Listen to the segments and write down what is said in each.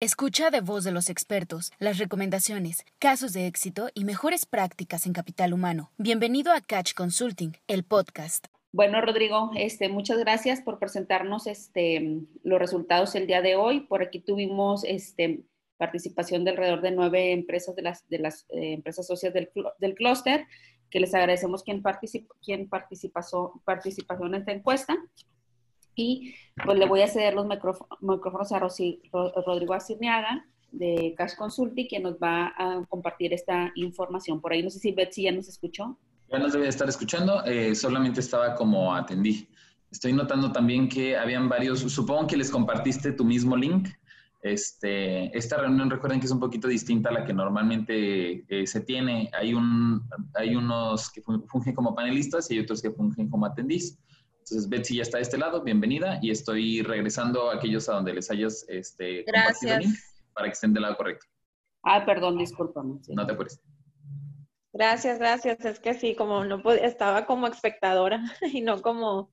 Escucha de voz de los expertos las recomendaciones, casos de éxito y mejores prácticas en capital humano. Bienvenido a Catch Consulting, el podcast. Bueno, Rodrigo, este, muchas gracias por presentarnos este, los resultados el día de hoy. Por aquí tuvimos este, participación de alrededor de nueve empresas de las, eh, empresas socias del, del clúster, que les agradecemos quien, participó, quien participó en esta encuesta. Y pues le voy a ceder los micrófonos a Rodrigo Acirniaga de Cash Consulting, que nos va a compartir esta información. Por ahí no sé si Betsy ya nos escuchó. Ya nos debe estar escuchando, eh, solamente estaba como atendí. Estoy notando también que habían varios, supongo que les compartiste tu mismo link. Este, esta reunión recuerden que es un poquito distinta a la que normalmente eh, se tiene. Hay, un, hay unos que fungen como panelistas y hay otros que fungen como atendís. Entonces, Betsy ya está de este lado, bienvenida, y estoy regresando a aquellos a donde les hayas este, Gracias. para que estén del lado correcto. Ah, perdón, discúlpame. No te apures. Gracias, gracias. Es que sí, como no podía, estaba como espectadora y no como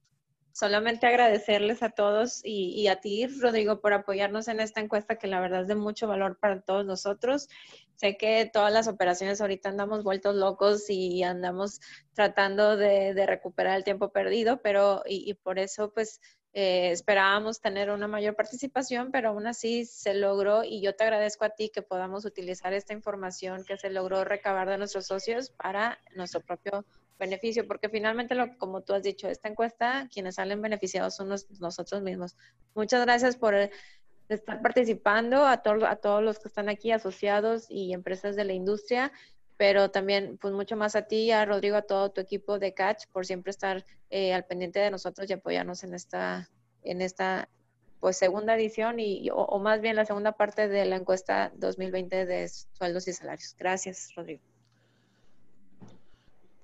solamente agradecerles a todos y, y, a ti, Rodrigo, por apoyarnos en esta encuesta que la verdad es de mucho valor para todos nosotros. Sé que todas las operaciones ahorita andamos vueltos locos y andamos tratando de, de recuperar el tiempo perdido, pero y, y por eso pues eh, esperábamos tener una mayor participación, pero aún así se logró y yo te agradezco a ti que podamos utilizar esta información que se logró recabar de nuestros socios para nuestro propio beneficio, porque finalmente, lo, como tú has dicho, esta encuesta, quienes salen beneficiados son nosotros mismos. Muchas gracias por estar participando, a, a todos los que están aquí asociados y empresas de la industria, pero también pues mucho más a ti, a Rodrigo, a todo tu equipo de Catch por siempre estar eh, al pendiente de nosotros y apoyarnos en esta, en esta pues segunda edición y, o más bien la segunda parte de la encuesta 2020 de sueldos y salarios. Gracias, Rodrigo.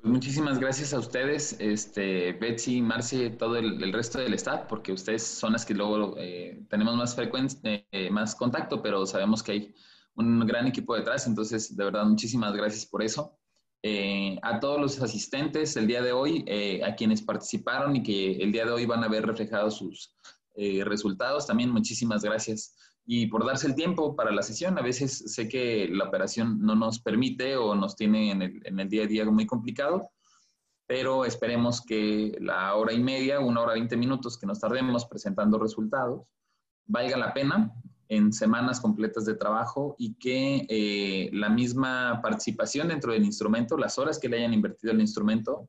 Pues muchísimas gracias a ustedes, este, Betsy, Marce, todo el, resto del staff, porque ustedes son las que luego eh, tenemos más frecuencia, eh, más contacto, pero sabemos que hay un gran equipo detrás, entonces de verdad muchísimas gracias por eso. Eh, a todos los asistentes el día de hoy, eh, a quienes participaron y que el día de hoy van a ver reflejados sus eh, resultados, también muchísimas gracias y por darse el tiempo para la sesión. A veces sé que la operación no nos permite o nos tiene en el, en el día a día muy complicado, pero esperemos que la hora y media, una hora veinte minutos que nos tardemos presentando resultados, valga la pena en semanas completas de trabajo y que eh, la misma participación dentro del instrumento, las horas que le hayan invertido el instrumento,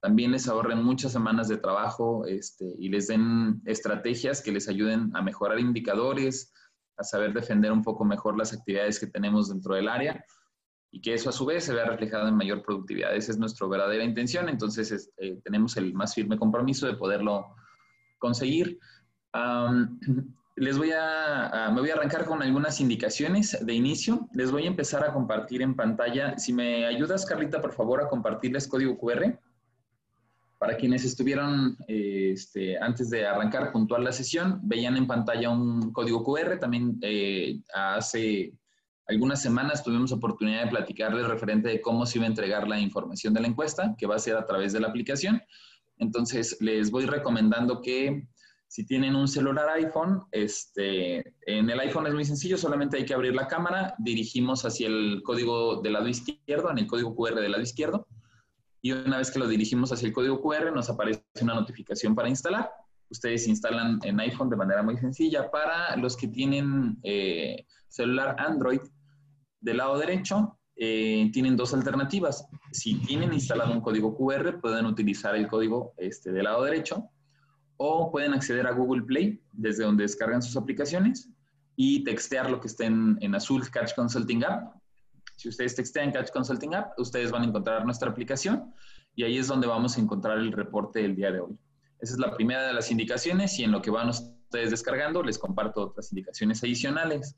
también les ahorren muchas semanas de trabajo este, y les den estrategias que les ayuden a mejorar indicadores, a saber defender un poco mejor las actividades que tenemos dentro del área y que eso a su vez se vea reflejado en mayor productividad. Esa es nuestra verdadera intención, entonces este, tenemos el más firme compromiso de poderlo conseguir. Les voy a, a, me voy a arrancar con algunas indicaciones de inicio. Les voy a empezar a compartir en pantalla. Si me ayudas, Carlita, por favor, a compartirles código QR. Para quienes estuvieron eh, este, antes de arrancar puntual la sesión, veían en pantalla un código QR. También eh, hace algunas semanas tuvimos oportunidad de platicarles referente de cómo se iba a entregar la información de la encuesta, que va a ser a través de la aplicación. Entonces, les voy recomendando que si tienen un celular iPhone, este, en el iPhone es muy sencillo, solamente hay que abrir la cámara, dirigimos hacia el código del lado izquierdo, en el código QR del lado izquierdo, y una vez que lo dirigimos hacia el código QR, nos aparece una notificación para instalar. Ustedes instalan en iPhone de manera muy sencilla. Para los que tienen eh, celular Android, del lado derecho, eh, tienen dos alternativas. Si tienen instalado un código QR, pueden utilizar el código este, del lado derecho o pueden acceder a Google Play desde donde descargan sus aplicaciones y textear lo que esté en, en, azul Catch Consulting App. Si ustedes textean Catch Consulting App, ustedes van a encontrar nuestra aplicación y ahí es donde vamos a encontrar el reporte del día de hoy. Esa es la primera de las indicaciones y en lo que van ustedes descargando les comparto otras indicaciones adicionales.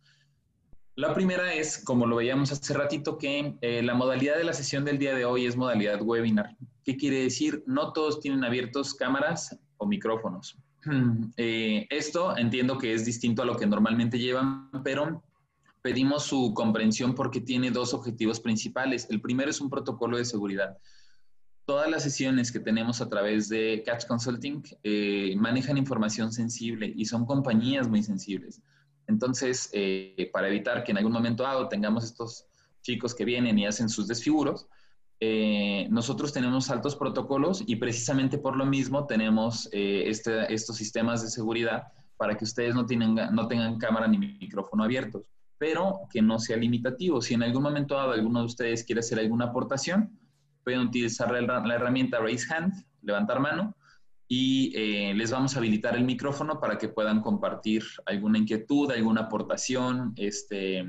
La primera es, como lo veíamos hace ratito, que eh, la modalidad de la sesión del día de hoy es modalidad webinar. ¿Qué quiere decir? No todos tienen abiertos cámaras o micrófonos. Eh, esto entiendo que es distinto a lo que normalmente llevan, pero pedimos su comprensión porque tiene dos objetivos principales. El primero es un protocolo de seguridad. Todas las sesiones que tenemos a través de Catch Consulting eh, manejan información sensible y son compañías muy sensibles. Entonces, eh, para evitar que en algún momento dado tengamos estos chicos que vienen y hacen sus desfiguros, eh, nosotros tenemos altos protocolos y precisamente por lo mismo tenemos eh, este, estos sistemas de seguridad para que ustedes no, tienen, no tengan cámara ni micrófono abiertos, pero que no sea limitativo. Si en algún momento dado alguno de ustedes quiere hacer alguna aportación, pueden utilizar la, la herramienta Raise Hand, levantar mano, y eh, les vamos a habilitar el micrófono para que puedan compartir alguna inquietud, alguna aportación, este,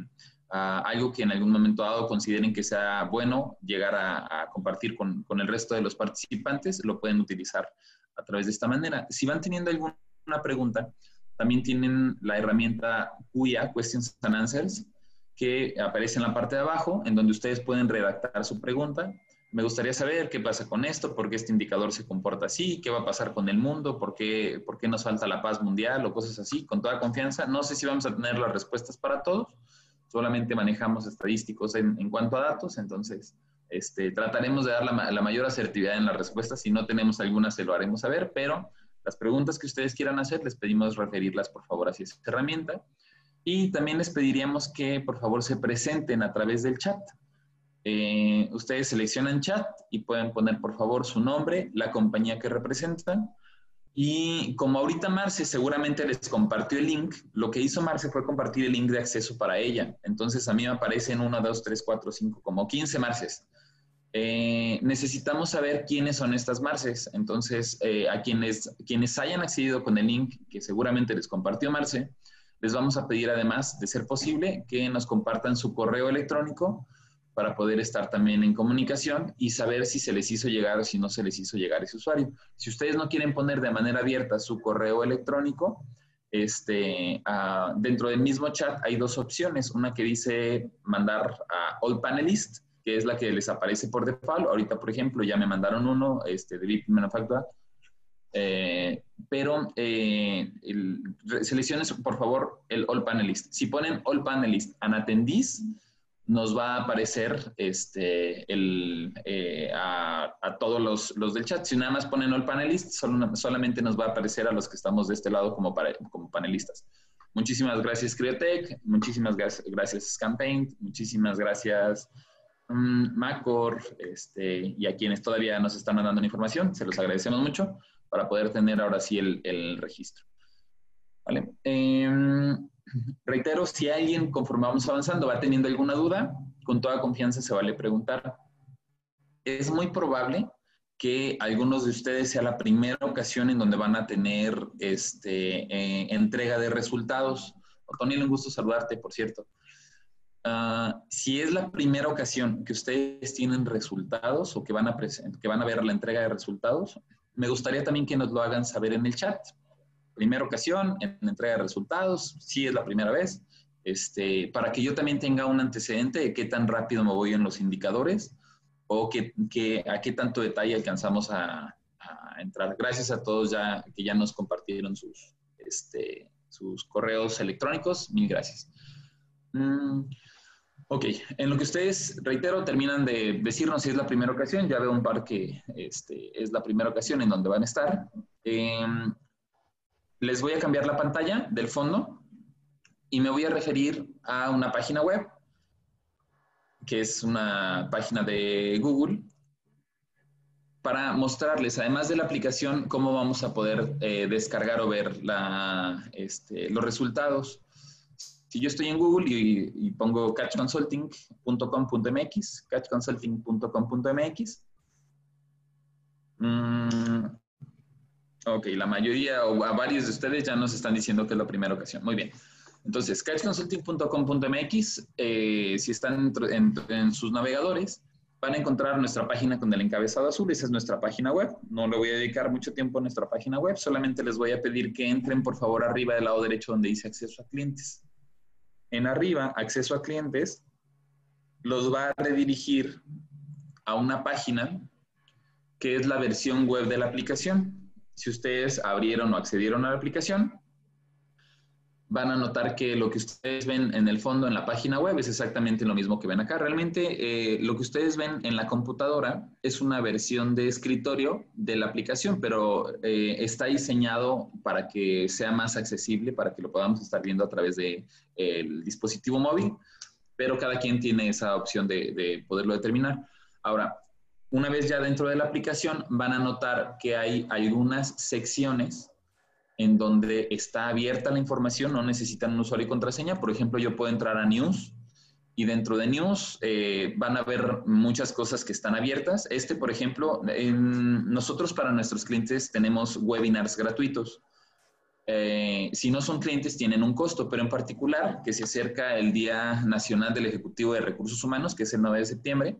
algo que en algún momento dado consideren que sea bueno llegar a, compartir con, con, el resto de los participantes, lo pueden utilizar a través de esta manera. Si van teniendo alguna pregunta, también tienen la herramienta QIA, Questions and Answers, que aparece en la parte de abajo, en donde ustedes pueden redactar su pregunta. Me gustaría saber qué pasa con esto, por qué este indicador se comporta así, qué va a pasar con el mundo, por qué, por qué nos falta la paz mundial o cosas así, con toda confianza. No sé si vamos a tener las respuestas para todos, solamente manejamos estadísticos en, en cuanto a datos, entonces este, trataremos de dar la, la, mayor asertividad en las respuestas. Si no tenemos alguna, se lo haremos saber, pero las preguntas que ustedes quieran hacer, les pedimos referirlas, por favor, hacia esa herramienta. Y también les pediríamos que, por favor, se presenten a través del chat. Eh, ustedes seleccionan chat y pueden poner, por favor, su nombre, la compañía que representan, y como ahorita Marce seguramente les compartió el link, lo que hizo Marce fue compartir el link de acceso para ella. Entonces a mí me aparecen 1, 2, 3, 4, 5, como 15 Marces. Eh, necesitamos saber quiénes son estas Marces. Entonces, eh, a quienes, quienes hayan accedido con el link que seguramente les compartió Marce, les vamos a pedir además, de ser posible, que nos compartan su correo electrónico para poder estar también en comunicación y saber si se les hizo llegar o si no se les hizo llegar ese usuario. Si ustedes no quieren poner de manera abierta su correo electrónico, este, uh, dentro del mismo chat hay dos opciones. Una que dice mandar a All Panelist, que es la que les aparece por default. Ahorita, por ejemplo, ya me mandaron uno este, de VIP Manufactura. Eh, pero eh, el, por favor, el All Panelist. Si ponen All Panelist an attendees, nos va a aparecer este, el, eh, a, todos los, los, del chat. Si nada más ponen all panelist, solamente nos va a aparecer a los que estamos de este lado como, como panelistas. Muchísimas gracias Creotech, muchísimas gracias Campaign, muchísimas gracias Macor este, y a quienes todavía nos están mandando información, se los agradecemos mucho para poder tener ahora sí el, el registro. ¿Vale? Eh, Reitero, si alguien, conforme vamos avanzando, va teniendo alguna duda, con toda confianza se vale preguntar. Es muy probable que algunos de ustedes sea la primera ocasión en donde van a tener este, eh, entrega de resultados. Tony, un gusto saludarte, por cierto. Uh, si es la primera ocasión que ustedes tienen resultados o que van, a que van a ver la entrega de resultados, me gustaría también que nos lo hagan saber en el chat primera ocasión en entrega de resultados, si es la primera vez, este, para que yo también tenga un antecedente de qué tan rápido me voy en los indicadores o que, a qué tanto detalle alcanzamos a, entrar. Gracias a todos ya que ya nos compartieron sus, este, sus correos electrónicos. Mil gracias. Mm, ok, en lo que ustedes, reitero, terminan de decirnos si es la primera ocasión, ya veo un par que este, es la primera ocasión en donde van a estar. Em, les voy a cambiar la pantalla del fondo y me voy a referir a una página web, que es una página de Google, para mostrarles, además de la aplicación, cómo vamos a poder eh, descargar o ver este, los resultados. Si yo estoy en Google y, pongo catchconsulting.com.mx, catchconsulting.com.mx, Ok, la mayoría o a varios de ustedes ya nos están diciendo que es la primera ocasión. Muy bien. Entonces, catchconsulting.com.mx, eh, si están en, sus navegadores, van a encontrar nuestra página con el encabezado azul. Esa es nuestra página web. No le voy a dedicar mucho tiempo a nuestra página web. Solamente les voy a pedir que entren, por favor, arriba del lado derecho donde dice acceso a clientes. En arriba, acceso a clientes, los va a redirigir a una página que es la versión web de la aplicación. Si ustedes abrieron o accedieron a la aplicación, van a notar que lo que ustedes ven en el fondo en la página web es exactamente lo mismo que ven acá. Realmente eh, lo que ustedes ven en la computadora es una versión de escritorio de la aplicación, pero eh, está diseñado para que sea más accesible, para que lo podamos estar viendo a través del de, dispositivo móvil, pero cada quien tiene esa opción de poderlo determinar. Ahora, una vez ya dentro de la aplicación, van a notar que hay algunas secciones en donde está abierta la información, no necesitan un usuario y contraseña. Por ejemplo, yo puedo entrar a News y dentro de News eh, van a ver muchas cosas que están abiertas. Este, por ejemplo, nosotros para nuestros clientes tenemos webinars gratuitos. Eh, si no son clientes, tienen un costo, pero en particular, que se acerca el Día Nacional del Ejecutivo de Recursos Humanos, que es el 9 de septiembre,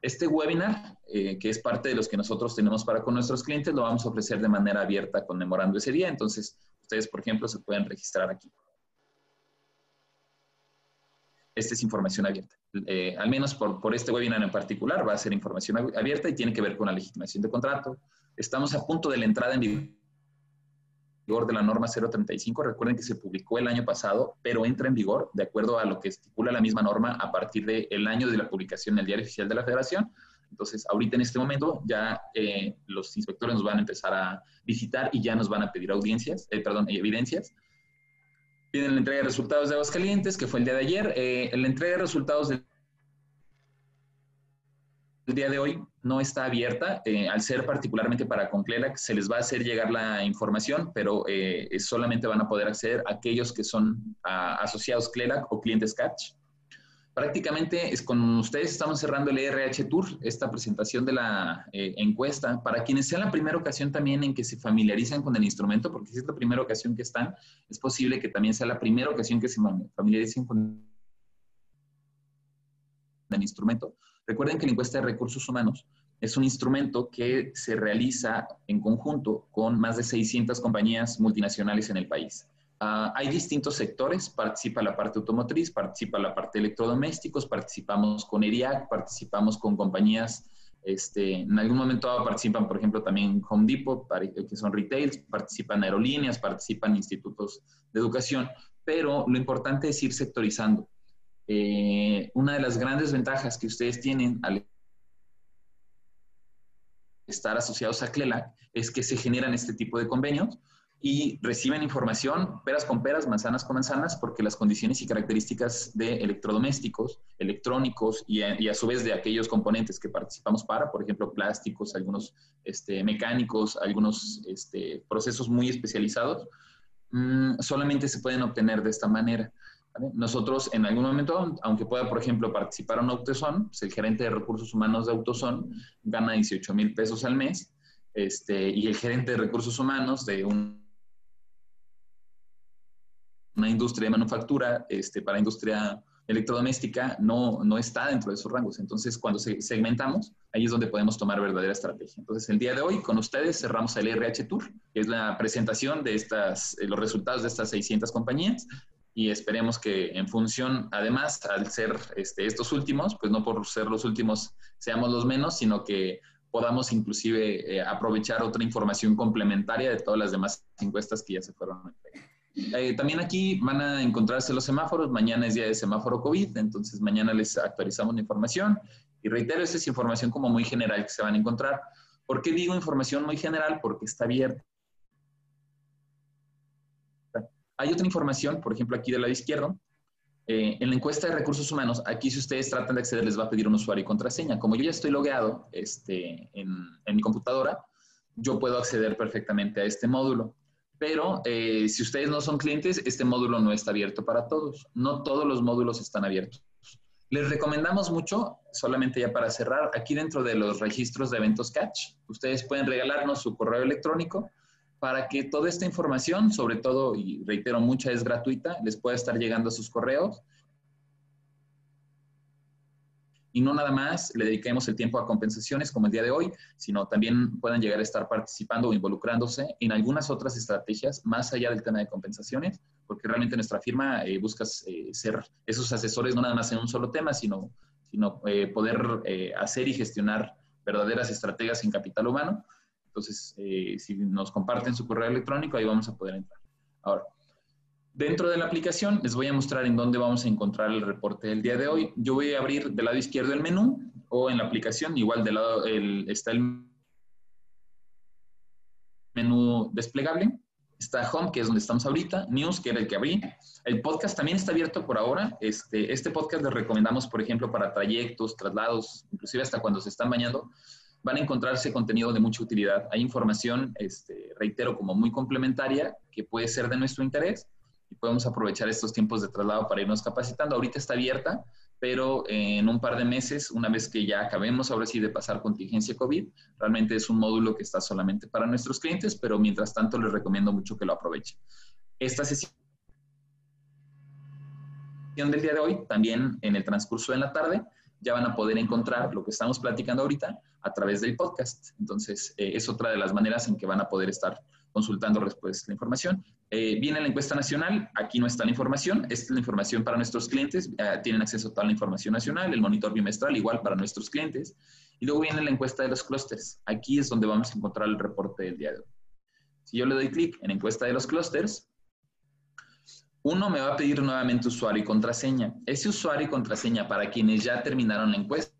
este webinar, eh, que es parte de los que nosotros tenemos para con nuestros clientes, lo vamos a ofrecer de manera abierta conmemorando ese día. Entonces, ustedes, por ejemplo, se pueden registrar aquí. Esta es información abierta. Eh, al menos por, por, este webinar en particular, va a ser información abierta y tiene que ver con la legitimación de contrato. Estamos a punto de la entrada en de la norma 035. Recuerden que se publicó el año pasado, pero entra en vigor de acuerdo a lo que estipula la misma norma a partir del año de la publicación en el Diario Oficial de la Federación. Entonces, ahorita en este momento ya eh, los inspectores nos van a empezar a visitar y ya nos van a pedir audiencias, eh, perdón, evidencias. Piden la entrega de resultados de Aguascalientes, que fue el día de ayer. Eh, la entrega de resultados del el día de hoy no está abierta. Eh, al ser particularmente para Conclelac, se les va a hacer llegar la información, pero eh, solamente van a poder acceder a aquellos que son asociados CLELAC o clientes Catch. Prácticamente es con ustedes estamos cerrando el RH Tour, esta presentación de la eh, encuesta, para quienes sea la primera ocasión también en que se familiarizan con el instrumento, porque si es la primera ocasión que están, es posible que también sea la primera ocasión que se familiaricen con el instrumento Recuerden que la encuesta de recursos humanos es un instrumento que se realiza en conjunto con más de 600 compañías multinacionales en el país. Uh, hay distintos sectores, participa la parte automotriz, participa la parte electrodomésticos, participamos con ERIAC, participamos con compañías, este, en algún momento participan, por ejemplo, también Home Depot, que son retails, participan aerolíneas, participan institutos de educación, pero lo importante es ir sectorizando. Eh, una de las grandes ventajas que ustedes tienen al estar asociados a CLELAC es que se generan este tipo de convenios y reciben información peras con peras, manzanas con manzanas, porque las condiciones y características de electrodomésticos, electrónicos y a, su vez de aquellos componentes que participamos para, por ejemplo, plásticos, algunos este, mecánicos, algunos este, procesos muy especializados, mm, solamente se pueden obtener de esta manera. Nosotros en algún momento, aunque pueda, por ejemplo, participar en Autoson, pues el gerente de recursos humanos de Autoson gana 18 mil pesos al mes este, y el gerente de recursos humanos de un, una industria de manufactura este, para industria electrodoméstica no, no está dentro de esos rangos. Entonces, cuando segmentamos, ahí es donde podemos tomar verdadera estrategia. Entonces, el día de hoy, con ustedes, cerramos el RH Tour, que es la presentación de estas, los resultados de estas 600 compañías y esperemos que en función, además, al ser este, estos últimos, pues no por ser los últimos seamos los menos, sino que podamos inclusive eh, aprovechar otra información complementaria de todas las demás encuestas que ya se fueron. Eh, también aquí van a encontrarse los semáforos. Mañana es día de semáforo COVID, entonces mañana les actualizamos la información. Y reitero, esta es información como muy general que se van a encontrar. ¿Por qué digo información muy general? Porque está abierta Hay otra información, por ejemplo, aquí del lado izquierdo. Eh, en la encuesta de recursos humanos, aquí si ustedes tratan de acceder, les va a pedir un usuario y contraseña. Como yo ya estoy logueado este, en, mi computadora, yo puedo acceder perfectamente a este módulo. Pero eh, si ustedes no son clientes, este módulo no está abierto para todos. No todos los módulos están abiertos. Les recomendamos mucho, solamente ya para cerrar, aquí dentro de los registros de eventos Catch, ustedes pueden regalarnos su correo electrónico para que toda esta información, sobre todo, y reitero, mucha es gratuita, les pueda estar llegando a sus correos. Y no nada más le dediquemos el tiempo a compensaciones como el día de hoy, sino también puedan llegar a estar participando o involucrándose en algunas otras estrategias más allá del tema de compensaciones, porque realmente nuestra firma eh, busca eh, ser esos asesores no nada más en un solo tema, sino, sino eh, poder hacer y gestionar verdaderas estrategias en capital humano entonces, eh, si nos comparten su correo electrónico, ahí vamos a poder entrar. Ahora, Dentro de la aplicación les voy a mostrar en dónde vamos a encontrar el reporte del día de hoy. Yo voy a abrir del lado izquierdo el menú o en la aplicación, igual del lado está el menú desplegable. Está Home, que es donde estamos ahorita, News, que era el que abrí. El podcast también está abierto por ahora. Este, este podcast les recomendamos, por ejemplo, para trayectos, traslados, inclusive hasta cuando se están bañando van a encontrarse contenido de mucha utilidad. Hay información, este, reitero, como muy complementaria que puede ser de nuestro interés y podemos aprovechar estos tiempos de traslado para irnos capacitando. Ahorita está abierta, pero en un par de meses, una vez que ya acabemos ahora sí de pasar contingencia COVID, realmente es un módulo que está solamente para nuestros clientes, pero mientras tanto les recomiendo mucho que lo aprovechen. Esta sesión del día de hoy, también en el transcurso de la tarde, ya van a poder encontrar lo que estamos platicando ahorita a través del podcast. Entonces, eh, es otra de las maneras en que van a poder estar consultando después la información. Eh, viene la encuesta nacional, aquí no está la información, esta es la información para nuestros clientes, eh, tienen acceso a toda la información nacional, el monitor bimestral igual para nuestros clientes, y luego viene la encuesta de los clústeres, aquí es donde vamos a encontrar el reporte del día de hoy. Si yo le doy clic en encuesta de los clústeres, uno me va a pedir nuevamente usuario y contraseña. Ese usuario y contraseña para quienes ya terminaron la encuesta,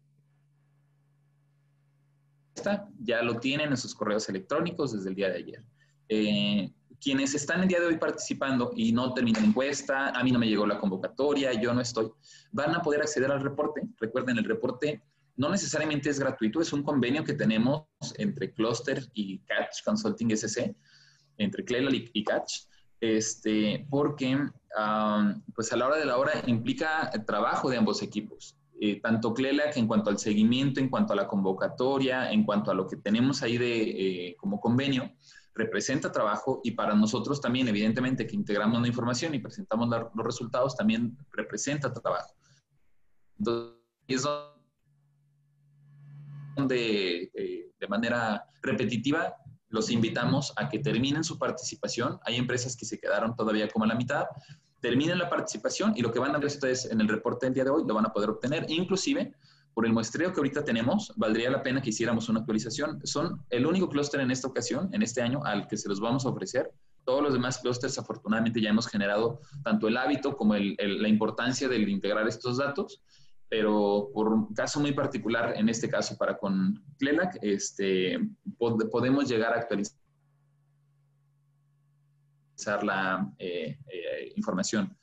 ya lo tienen en sus correos electrónicos desde el día de ayer. Eh, quienes están el día de hoy participando y no terminan la encuesta, a mí no me llegó la convocatoria, yo no estoy, van a poder acceder al reporte. Recuerden, el reporte no necesariamente es gratuito, es un convenio que tenemos entre Cluster y Catch Consulting SC, entre Clela y Catch, este, porque pues a la hora de la hora implica trabajo de ambos equipos. Eh, tanto CLELAC en cuanto al seguimiento, en cuanto a la convocatoria, en cuanto a lo que tenemos ahí de, eh, como convenio, representa trabajo y para nosotros también, evidentemente, que integramos la información y presentamos los resultados, también representa trabajo. Entonces, es donde eh, de manera repetitiva los invitamos a que terminen su participación. Hay empresas que se quedaron todavía como a la mitad. Terminen la participación y lo que van a ver ustedes en el reporte del día de hoy lo van a poder obtener. Inclusive, por el muestreo que ahorita tenemos, valdría la pena que hiciéramos una actualización. Son el único clúster en esta ocasión, en este año, al que se los vamos a ofrecer. Todos los demás clústeres, afortunadamente, ya hemos generado tanto el hábito como la importancia de integrar estos datos, pero por un caso muy particular, en este caso para con CLELAC, este, podemos llegar a actualizar la eh, eh, información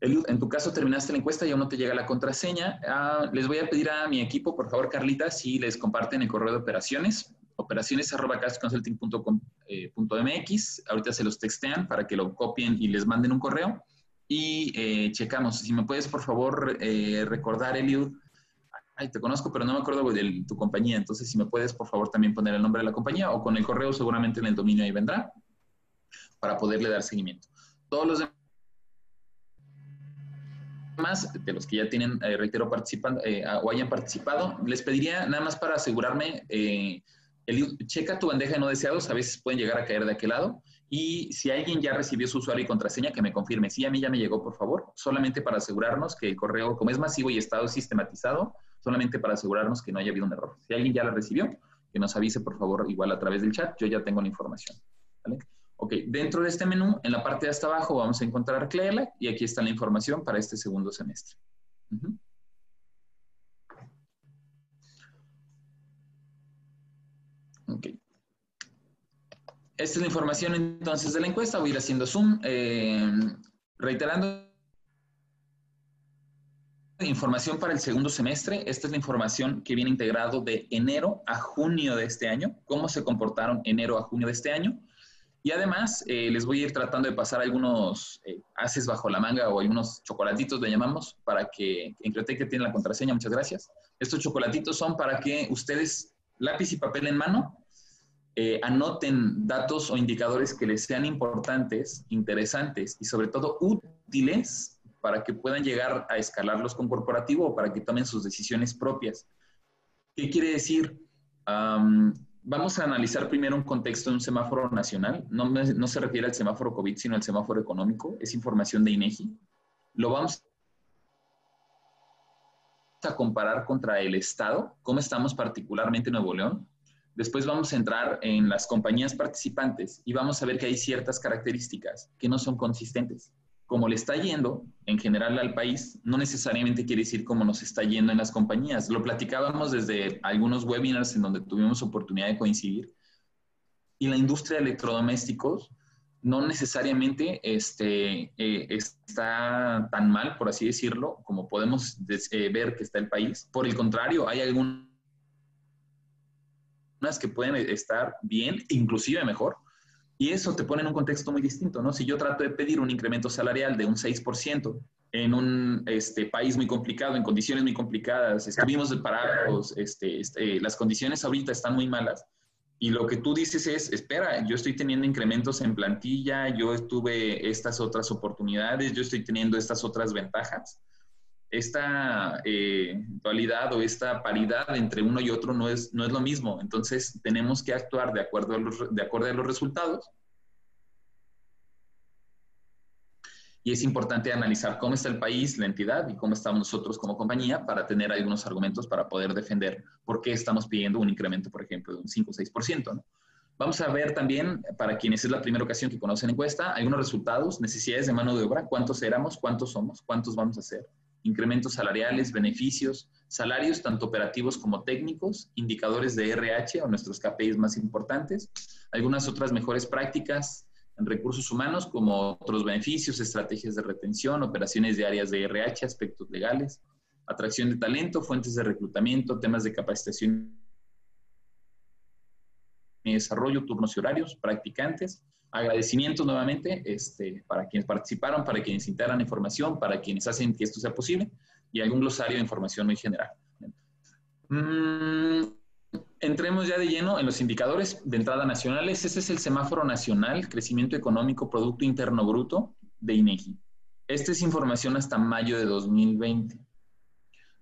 en tu caso terminaste la encuesta y aún no te llega la contraseña. Ah, les voy a pedir a mi equipo, por favor, Carlita, si les comparten el correo de operaciones, operaciones.casconsulting.com.mx. Eh, Ahorita se los textean para que lo copien y les manden un correo. Y eh, checamos. Si me puedes, por favor, eh, recordar, Eliud. Ay, te conozco, pero no me acuerdo de tu compañía. Entonces, si me puedes, por favor, también poner el nombre de la compañía o con el correo, seguramente en el dominio ahí vendrá, para poderle dar seguimiento. Todos los demás más de los que ya tienen, eh, reitero, participando eh, o hayan participado, les pediría nada más para asegurarme, eh, el, checa tu bandeja de no deseados, a veces pueden llegar a caer de aquel lado. Y si alguien ya recibió su usuario y contraseña, que me confirme. Si a mí ya me llegó, por favor, solamente para asegurarnos que el correo, como es masivo y estado sistematizado, solamente para asegurarnos que no haya habido un error. Si alguien ya la recibió, que nos avise, por favor, igual a través del chat. Yo ya tengo la información. ¿vale? Ok, dentro de este menú, en la parte de hasta abajo vamos a encontrar CLELAC y aquí está la información para este segundo semestre. Ok. Esta es la información entonces de la encuesta. Voy a ir haciendo zoom. Eh, reiterando, información para el segundo semestre. Esta es la información que viene integrado de enero a junio de este año. ¿Cómo se comportaron enero a junio de este año? Y además, eh, les voy a ir tratando de pasar algunos eh, haces bajo la manga o algunos chocolatitos, le llamamos, para que en que tiene la contraseña, muchas gracias. Estos chocolatitos son para que ustedes, lápiz y papel en mano, eh, anoten datos o indicadores que les sean importantes, interesantes y sobre todo útiles para que puedan llegar a escalarlos con corporativo o para que tomen sus decisiones propias. ¿Qué quiere decir? Vamos a analizar primero un contexto de un semáforo nacional. No, no, se refiere al semáforo COVID, sino al semáforo económico. Es información de INEGI. Lo vamos a comparar contra el Estado, cómo estamos particularmente en Nuevo León. Después vamos a entrar en las compañías participantes y vamos a ver que hay ciertas características que no son consistentes. Como le está yendo en general al país, no necesariamente quiere decir cómo nos está yendo en las compañías. Lo platicábamos desde algunos webinars en donde tuvimos oportunidad de coincidir. Y la industria de electrodomésticos no necesariamente este, eh, está tan mal, por así decirlo, como podemos eh, ver que está el país. Por el contrario, hay algunas que pueden estar bien, inclusive mejor, y eso te pone en un contexto muy distinto, ¿no? Si yo trato de pedir un incremento salarial de un 6% en un este, país muy complicado, en condiciones muy complicadas, estuvimos parados, este, este, las condiciones ahorita están muy malas, y lo que tú dices es, espera, yo estoy teniendo incrementos en plantilla, yo tuve estas otras oportunidades, yo estoy teniendo estas otras ventajas. Esta eh, dualidad o esta paridad entre uno y otro no es, no es lo mismo. Entonces, tenemos que actuar de acuerdo a los, de acuerdo a los resultados y es importante analizar cómo está el país, la entidad y cómo estamos nosotros como compañía para tener algunos argumentos para poder defender por qué estamos pidiendo un incremento, por ejemplo, de un 5 o 6%. ¿no? Vamos a ver también, para quienes es la primera ocasión que conocen encuesta, algunos resultados, necesidades de mano de obra, cuántos éramos, cuántos somos, cuántos vamos a ser, incrementos salariales, beneficios, salarios tanto operativos como técnicos, indicadores de RH o nuestros KPIs más importantes, algunas otras mejores prácticas, en recursos humanos, como otros beneficios, estrategias de retención, operaciones de áreas de RH, aspectos legales, atracción de talento, fuentes de reclutamiento, temas de capacitación y desarrollo, turnos y horarios, practicantes, agradecimientos nuevamente este, para quienes participaron, para quienes integran información, para quienes hacen que esto sea posible y algún glosario de información muy general. Mm, entremos ya de lleno en los indicadores de entrada nacionales. Ese es el semáforo nacional, crecimiento económico, Producto Interno Bruto de INEGI. Esta es información hasta mayo de 2020.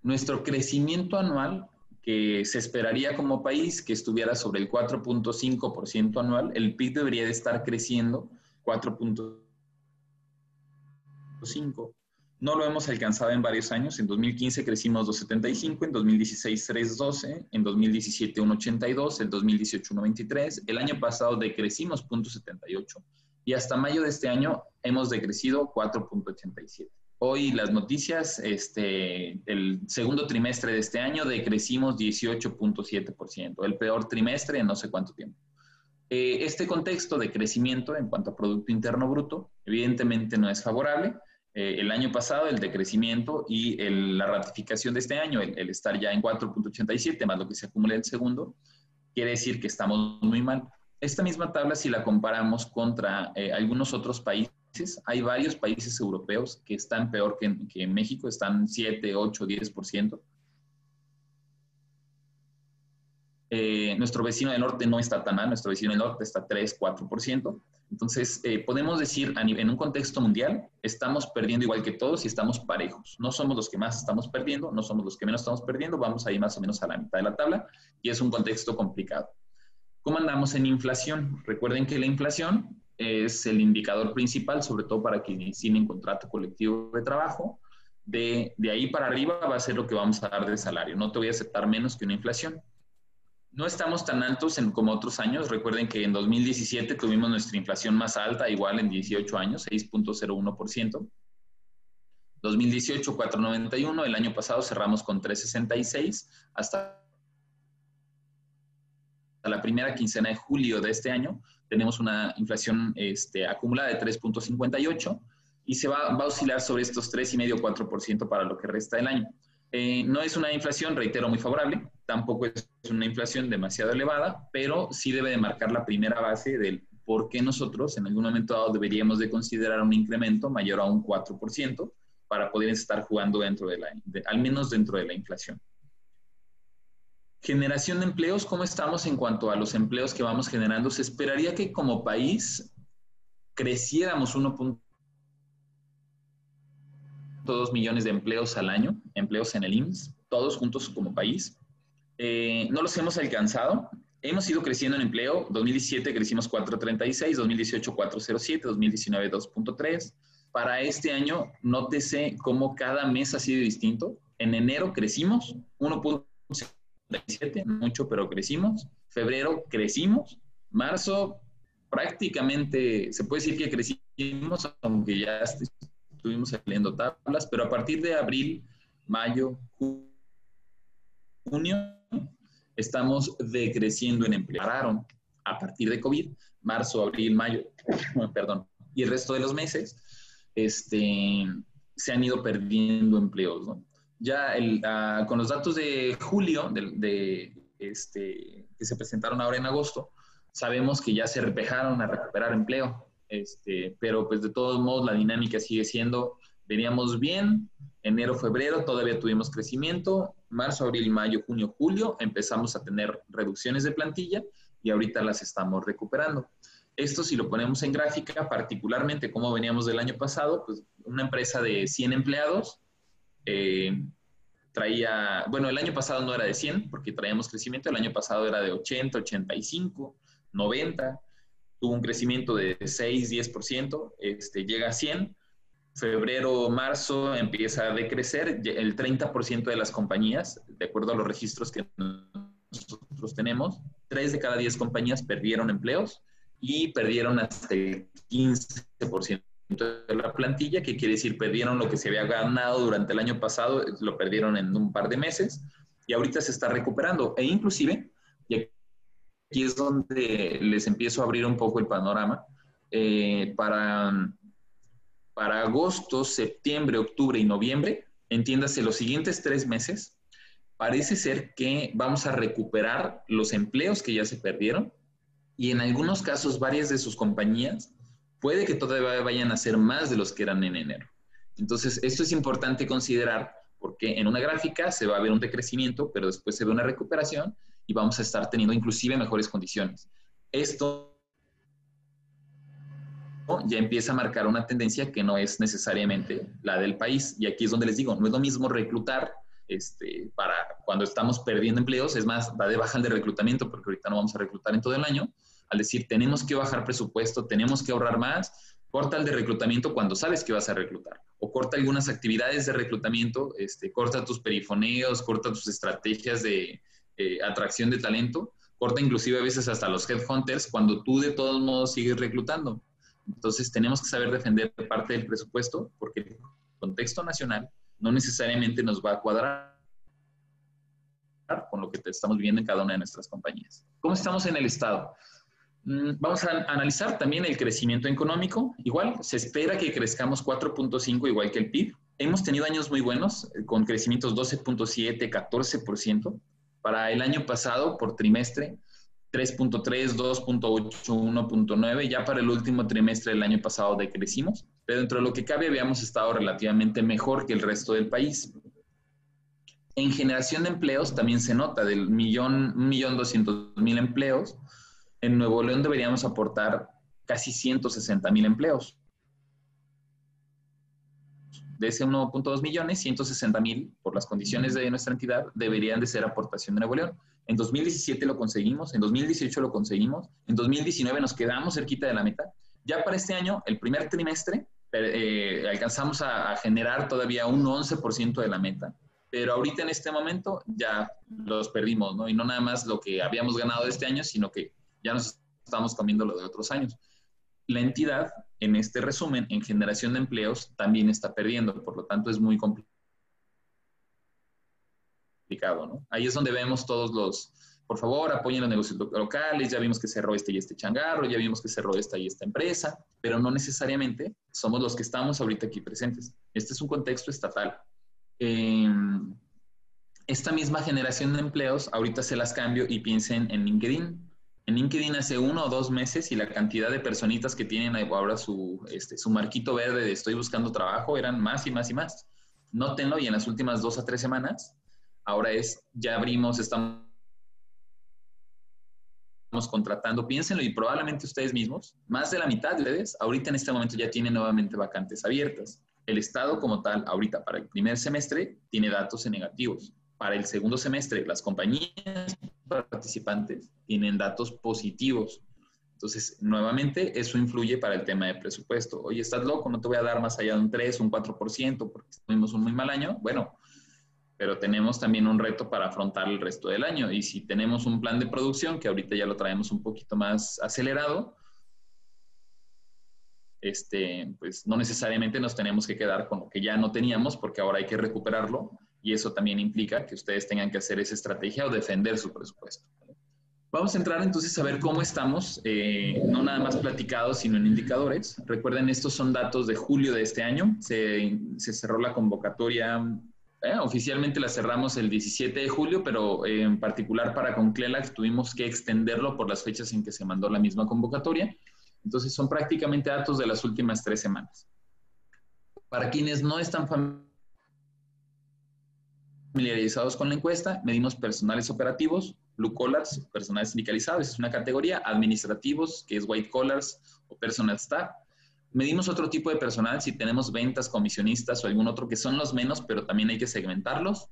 Nuestro crecimiento anual, que se esperaría como país que estuviera sobre el 4.5% anual, el PIB debería de estar creciendo 4.5%. No lo hemos alcanzado en varios años. En 2015 crecimos 2.75, en 2016 3.12, en 2017 1.82, en 2018 1.23. El año pasado decrecimos 0.78 y hasta mayo de este año hemos decrecido 4.87. Hoy las noticias, este, el segundo trimestre de este año decrecimos 18.7%, el peor trimestre en no sé cuánto tiempo. Eh, este contexto de crecimiento en cuanto a Producto Interno Bruto evidentemente no es favorable eh, el año pasado, el decrecimiento y la ratificación de este año, el, estar ya en 4.87 más lo que se acumula el segundo, quiere decir que estamos muy mal. Esta misma tabla, si la comparamos contra eh, algunos otros países, hay varios países europeos que están peor que, que en México, están 7, 8, 10%. Eh, nuestro vecino del norte no está tan mal, nuestro vecino del norte está 3, 4%. Entonces, eh, podemos decir, en un contexto mundial, estamos perdiendo igual que todos y estamos parejos. No somos los que más estamos perdiendo, no somos los que menos estamos perdiendo, vamos ahí más o menos a la mitad de la tabla y es un contexto complicado. ¿Cómo andamos en inflación? Recuerden que la inflación es el indicador principal, sobre todo para quienes tienen contrato colectivo de trabajo. De, de ahí para arriba va a ser lo que vamos a dar de salario. No te voy a aceptar menos que una inflación. No estamos tan altos como otros años. Recuerden que en 2017 tuvimos nuestra inflación más alta, igual en 18 años, 6.01%. 2018, 4.91. El año pasado cerramos con 3.66 hasta la primera quincena de julio de este año. Tenemos una inflación este, acumulada de 3.58 y se va, a oscilar sobre estos 3,5-4% para lo que resta del año. Eh, no es una inflación, reitero, muy favorable, tampoco es una inflación demasiado elevada, pero sí debe de marcar la primera base del por qué nosotros en algún momento dado deberíamos de considerar un incremento mayor a un 4% para poder estar jugando dentro de la, al menos dentro de la inflación. Generación de empleos, ¿cómo estamos en cuanto a los empleos que vamos generando? Se esperaría que como país creciéramos 1.5 2 millones de empleos al año, empleos en el IMSS, todos juntos como país. Eh, no los hemos alcanzado. Hemos ido creciendo en empleo. 2017 crecimos 4.36, 2018 4.07, 2019 2.3. Para este año, nótese cómo cada mes ha sido distinto. En enero crecimos 1.77, mucho, pero crecimos. Febrero crecimos. Marzo prácticamente se puede decir que crecimos, aunque ya estuvimos saliendo tablas, pero a partir de abril, mayo, junio, estamos decreciendo en empleo. Pararon a partir de COVID, marzo, abril, mayo, perdón, y el resto de los meses, este, se han ido perdiendo empleos, ¿no? Ya el, ah, con los datos de julio, de, este, que se presentaron ahora en agosto, sabemos que ya se empezaron a recuperar empleo, este, pero pues de todos modos la dinámica sigue siendo, veníamos bien, enero, febrero todavía tuvimos crecimiento, marzo, abril, mayo, junio, julio empezamos a tener reducciones de plantilla y ahorita las estamos recuperando. Esto si lo ponemos en gráfica, particularmente como veníamos del año pasado, pues una empresa de 100 empleados eh, traía, bueno, el año pasado no era de 100 porque traíamos crecimiento, el año pasado era de 80, 85, 90, tuvo un crecimiento de 6, 10%, este, llega a 100. Febrero, marzo empieza a decrecer, el 30% de las compañías, de acuerdo a los registros que nosotros tenemos, 3 de cada 10 compañías perdieron empleos y perdieron hasta el 15% de la plantilla, que quiere decir perdieron lo que se había ganado durante el año pasado, lo perdieron en un par de meses y ahorita se está recuperando. E inclusive, y aquí es donde les empiezo a abrir un poco el panorama, eh, para, para agosto, septiembre, octubre y noviembre, entiéndase los siguientes tres meses, parece ser que vamos a recuperar los empleos que ya se perdieron y en algunos casos varias de sus compañías puede que todavía vayan a ser más de los que eran en enero. Entonces, esto es importante considerar porque en una gráfica se va a ver un decrecimiento, pero después se ve una recuperación y vamos a estar teniendo inclusive mejores condiciones. Esto ya empieza a marcar una tendencia que no es necesariamente la del país. Y aquí es donde les digo, no es lo mismo reclutar este, para cuando estamos perdiendo empleos, es más, da de baja el de reclutamiento, porque ahorita no vamos a reclutar en todo el año, al decir tenemos que bajar presupuesto, tenemos que ahorrar más, corta el de reclutamiento cuando sabes que vas a reclutar, o corta algunas actividades de reclutamiento, este, corta tus perifoneos, corta tus estrategias de eh, atracción de talento, corta inclusive a veces hasta los headhunters cuando tú de todos modos sigues reclutando. Entonces tenemos que saber defender parte del presupuesto porque el contexto nacional no necesariamente nos va a cuadrar con lo que estamos viendo en cada una de nuestras compañías. ¿Cómo estamos en el Estado? Mm, vamos a analizar también el crecimiento económico. Igual, se espera que crezcamos 4.5 igual que el PIB. Hemos tenido años muy buenos, eh, con crecimientos 12.7, 14%. Para el año pasado, por trimestre, 3.3, 2.8, 1.9. Ya para el último trimestre del año pasado decrecimos, pero dentro de lo que cabe habíamos estado relativamente mejor que el resto del país. En generación de empleos también se nota, del millón, millón doscientos mil empleos, en Nuevo León deberíamos aportar casi 160 mil empleos. De ese 1.2 millones, 160 mil, por las condiciones de nuestra entidad, deberían de ser aportación de Nuevo León. En 2017 lo conseguimos, en 2018 lo conseguimos, en 2019 nos quedamos cerquita de la meta. Ya para este año, el primer trimestre, eh, alcanzamos a, generar todavía un 11% de la meta, pero ahorita en este momento ya los perdimos, ¿no? Y no nada más lo que habíamos ganado este año, sino que ya nos estamos comiendo lo de otros años. La entidad, en este resumen, en generación de empleos, también está perdiendo, por lo tanto es muy complicado ¿no? Ahí es donde vemos todos los, por favor, apoyen los negocios locales, ya vimos que cerró este y este changarro, ya vimos que cerró esta y esta empresa, pero no necesariamente somos los que estamos ahorita aquí presentes. Este es un contexto estatal. Em, esta misma generación de empleos, ahorita se las cambio y piensen en LinkedIn. En LinkedIn hace uno o dos meses y la cantidad de personitas que tienen ahora su, este, su marquito verde de estoy buscando trabajo eran más y más y más. Nótenlo y en las últimas dos a tres semanas Ahora es, ya abrimos, estamos contratando, piénsenlo y probablemente ustedes mismos, más de la mitad de ustedes, ahorita en este momento ya tienen nuevamente vacantes abiertas. El Estado como tal, ahorita para el primer semestre, tiene datos negativos. Para el segundo semestre, las compañías participantes tienen datos positivos. Entonces, nuevamente, eso influye para el tema de presupuesto. Oye, estás loco, no te voy a dar más allá de un 3, un 4%, porque tuvimos un muy mal año. Bueno, pero tenemos también un reto para afrontar el resto del año. Y si tenemos un plan de producción, que ahorita ya lo traemos un poquito más acelerado, este, pues no necesariamente nos tenemos que quedar con lo que ya no teníamos porque ahora hay que recuperarlo y eso también implica que ustedes tengan que hacer esa estrategia o defender su presupuesto. Vamos a entrar entonces a ver cómo estamos, eh, no nada más platicados, sino en indicadores. Recuerden, estos son datos de julio de este año. Se, se cerró la convocatoria, eh, oficialmente la cerramos el 17 de julio, pero eh, en particular para Conclelac tuvimos que extenderlo por las fechas en que se mandó la misma convocatoria. Entonces son prácticamente datos de las últimas tres semanas. Para quienes no están familiarizados con la encuesta, medimos personales operativos, blue collars, personales sindicalizados, es una categoría, administrativos, que es white collars o personal staff. Medimos otro tipo de personal si tenemos ventas, comisionistas o algún otro que son los menos, pero también hay que segmentarlos.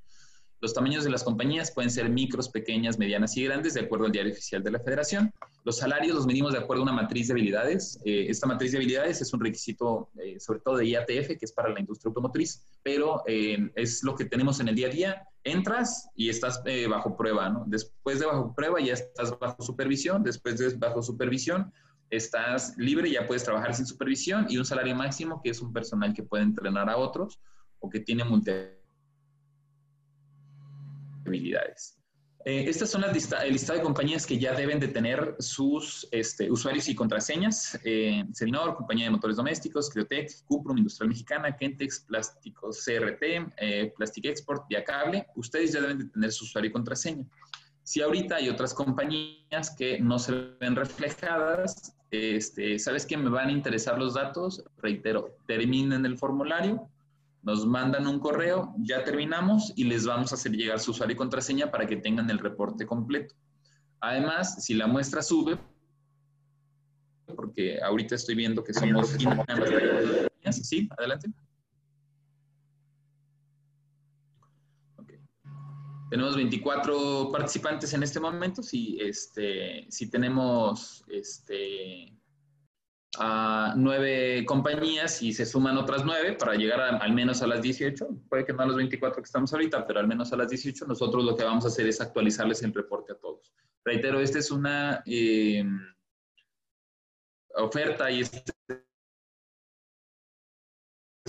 Los tamaños de las compañías pueden ser micros, pequeñas, medianas y grandes, de acuerdo al diario oficial de la federación. Los salarios los medimos de acuerdo a una matriz de habilidades. Eh, esta matriz de habilidades es un requisito, eh, sobre todo de IATF, que es para la industria automotriz, pero eh, es lo que tenemos en el día a día. Entras y estás bajo prueba, ¿no? Después de bajo prueba ya estás bajo supervisión, después de bajo supervisión estás libre, ya puedes trabajar sin supervisión y un salario máximo, que es un personal que puede entrenar a otros o que tiene multi Eh, estas son las lista, el listado de compañías que ya deben de tener sus este, usuarios y contraseñas. Eh, Compañía de Motores Domésticos, Criotec, Cuprum, Industrial Mexicana, Kentex, Plásticos CRT, eh, Plastic Export, Cable. Ustedes ya deben de tener su usuario y contraseña. Si ahorita hay otras compañías que no se ven reflejadas, este, ¿sabes que me van a interesar los datos? Reitero, terminen el formulario, nos mandan un correo, ya terminamos y les vamos a hacer llegar su usuario y contraseña para que tengan el reporte completo. Además, si la muestra sube, porque ahorita estoy viendo que somos... Sí, adelante. Tenemos 24 participantes en este momento. Si, este, si tenemos este, a nueve compañías y se suman otras nueve para llegar al menos a las 18. Puede que no a los 24 que estamos ahorita, pero al menos a las 18. Nosotros lo que vamos a hacer es actualizarles el reporte a todos. Reitero, esta es una eh, oferta y es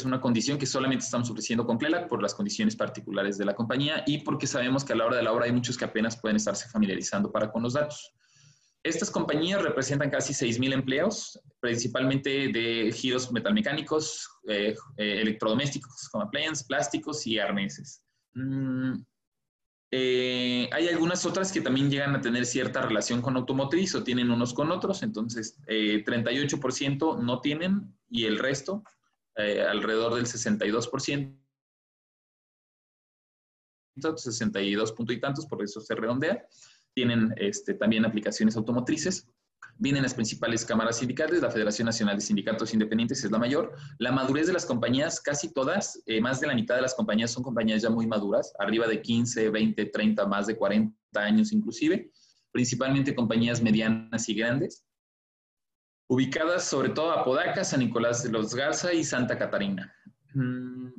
una condición que solamente estamos ofreciendo con CLELAC por las condiciones particulares de la compañía y porque sabemos que a la hora de la hora hay muchos que apenas pueden estarse familiarizando para con los datos. Estas compañías representan casi 6.000 empleos, principalmente de giros metalmecánicos, eh, eh, electrodomésticos como appliances, plásticos y arneses. Mm, eh, hay algunas otras que también llegan a tener cierta relación con automotriz o tienen unos con otros, entonces 38% no tienen y el resto, alrededor del 62%, 62 punto y tantos, por eso se redondea, tienen este, también aplicaciones automotrices. Vienen las principales cámaras sindicales, la Federación Nacional de Sindicatos Independientes es la mayor. La madurez de las compañías, casi todas, eh, más de la mitad de las compañías son compañías ya muy maduras, arriba de 15, 20, 30, más de 40 años inclusive, principalmente compañías medianas y grandes, ubicadas sobre todo a Podaca, San Nicolás de los Garza y Santa Catarina. Mm,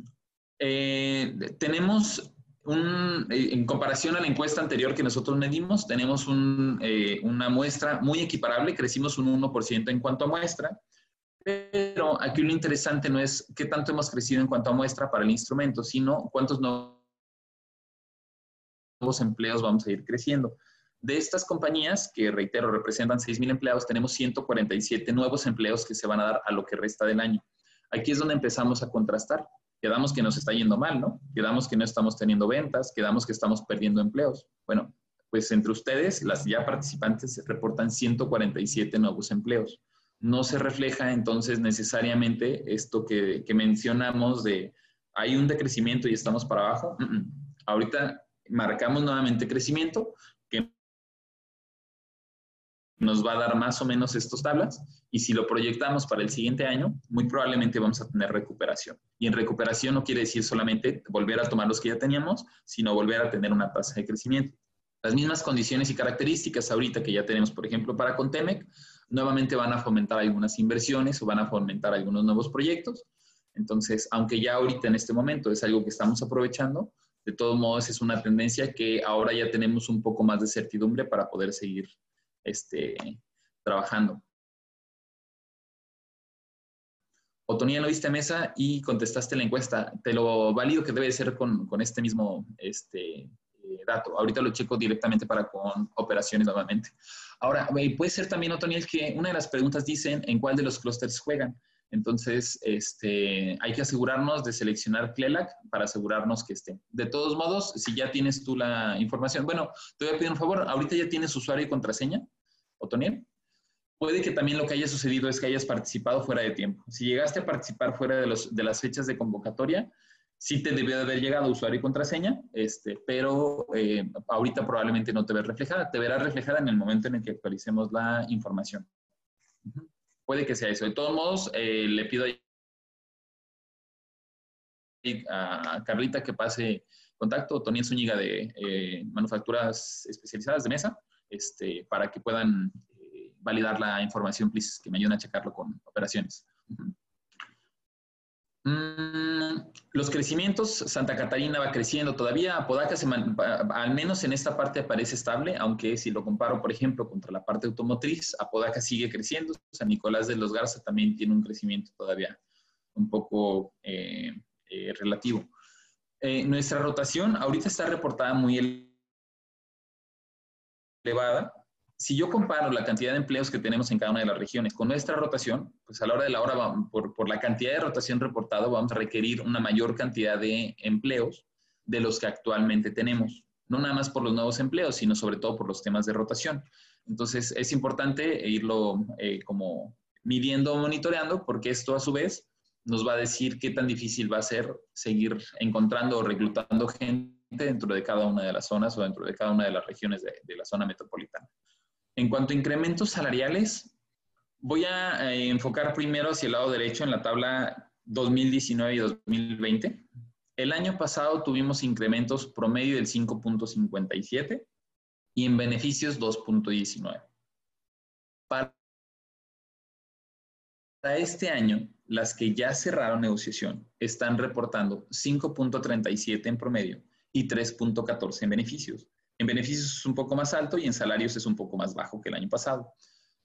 eh, tenemos eh, en comparación a la encuesta anterior que nosotros medimos, tenemos eh, una muestra muy equiparable, crecimos un 1% en cuanto a muestra, pero aquí lo interesante no es qué tanto hemos crecido en cuanto a muestra para el instrumento, sino cuántos nuevos empleos vamos a ir creciendo. De estas compañías, que reitero, representan 6.000 empleados, tenemos 147 nuevos empleos que se van a dar a lo que resta del año. Aquí es donde empezamos a contrastar quedamos que nos está yendo mal, ¿no? Quedamos que no estamos teniendo ventas, quedamos que estamos perdiendo empleos. Bueno, pues entre ustedes, las ya participantes reportan 147 nuevos empleos. No se refleja entonces necesariamente esto que, que mencionamos de hay un decrecimiento y estamos para abajo. Ahorita marcamos nuevamente crecimiento, nos va a dar más o menos estas tablas y si lo proyectamos para el siguiente año, muy probablemente vamos a tener recuperación. Y en recuperación no quiere decir solamente volver a tomar los que ya teníamos, sino volver a tener una tasa de crecimiento. Las mismas condiciones y características ahorita que ya tenemos, por ejemplo, para Contemec, nuevamente van a fomentar algunas inversiones o van a fomentar algunos nuevos proyectos. Entonces, aunque ya ahorita en este momento es algo que estamos aprovechando, de todos modos es una tendencia que ahora ya tenemos un poco más de certidumbre para poder seguir este, trabajando. Otoniel, lo viste a mesa y contestaste la encuesta. Te lo valido que debe ser con, con este mismo este, eh, dato. Ahorita lo checo directamente para con operaciones nuevamente. Ahora, puede ser también, Otoniel, que una de las preguntas dicen en cuál de los clústeres juegan. Entonces, este, hay que asegurarnos de seleccionar CLELAC para asegurarnos que esté. De todos modos, si ya tienes tú la información, bueno, te voy a pedir un favor, ahorita ya tienes usuario y contraseña, Otoniel. Puede que también lo que haya sucedido es que hayas participado fuera de tiempo. Si llegaste a participar fuera de, los, de las fechas de convocatoria, sí te debió de haber llegado usuario y contraseña, este, pero eh, ahorita probablemente no te ve reflejada. Te verá reflejada en el momento en el que actualicemos la información. Puede que sea eso. De todos modos, eh, le pido a Carlita que pase contacto, Tony Zúñiga de eh, Manufacturas Especializadas de Mesa, este, para que puedan eh, validar la información, please, que me ayuden a checarlo con operaciones. Mm, los crecimientos, Santa Catarina va creciendo todavía, Apodaca se al menos en esta parte aparece estable, aunque si lo comparo, por ejemplo, contra la parte automotriz, Apodaca sigue creciendo, San Nicolás de los Garza también tiene un crecimiento todavía un poco eh, eh, relativo. Eh, nuestra rotación ahorita está reportada muy elevada, si yo comparo la cantidad de empleos que tenemos en cada una de las regiones con nuestra rotación, pues a la hora de la hora, por, por la cantidad de rotación reportado, vamos a requerir una mayor cantidad de empleos de los que actualmente tenemos. No nada más por los nuevos empleos, sino sobre todo por los temas de rotación. Entonces, es importante irlo eh, como midiendo, monitoreando, porque esto a su vez nos va a decir qué tan difícil va a ser seguir encontrando o reclutando gente dentro de cada una de las zonas o dentro de cada una de las regiones de la zona metropolitana. En cuanto a incrementos salariales, voy a eh, enfocar primero hacia el lado derecho en la tabla 2019 y 2020. El año pasado tuvimos incrementos promedio del 5.57 y en beneficios 2.19. Para este año, las que ya cerraron negociación están reportando 5.37 en promedio y 3.14 en beneficios. En beneficios es un poco más alto y en salarios es un poco más bajo que el año pasado.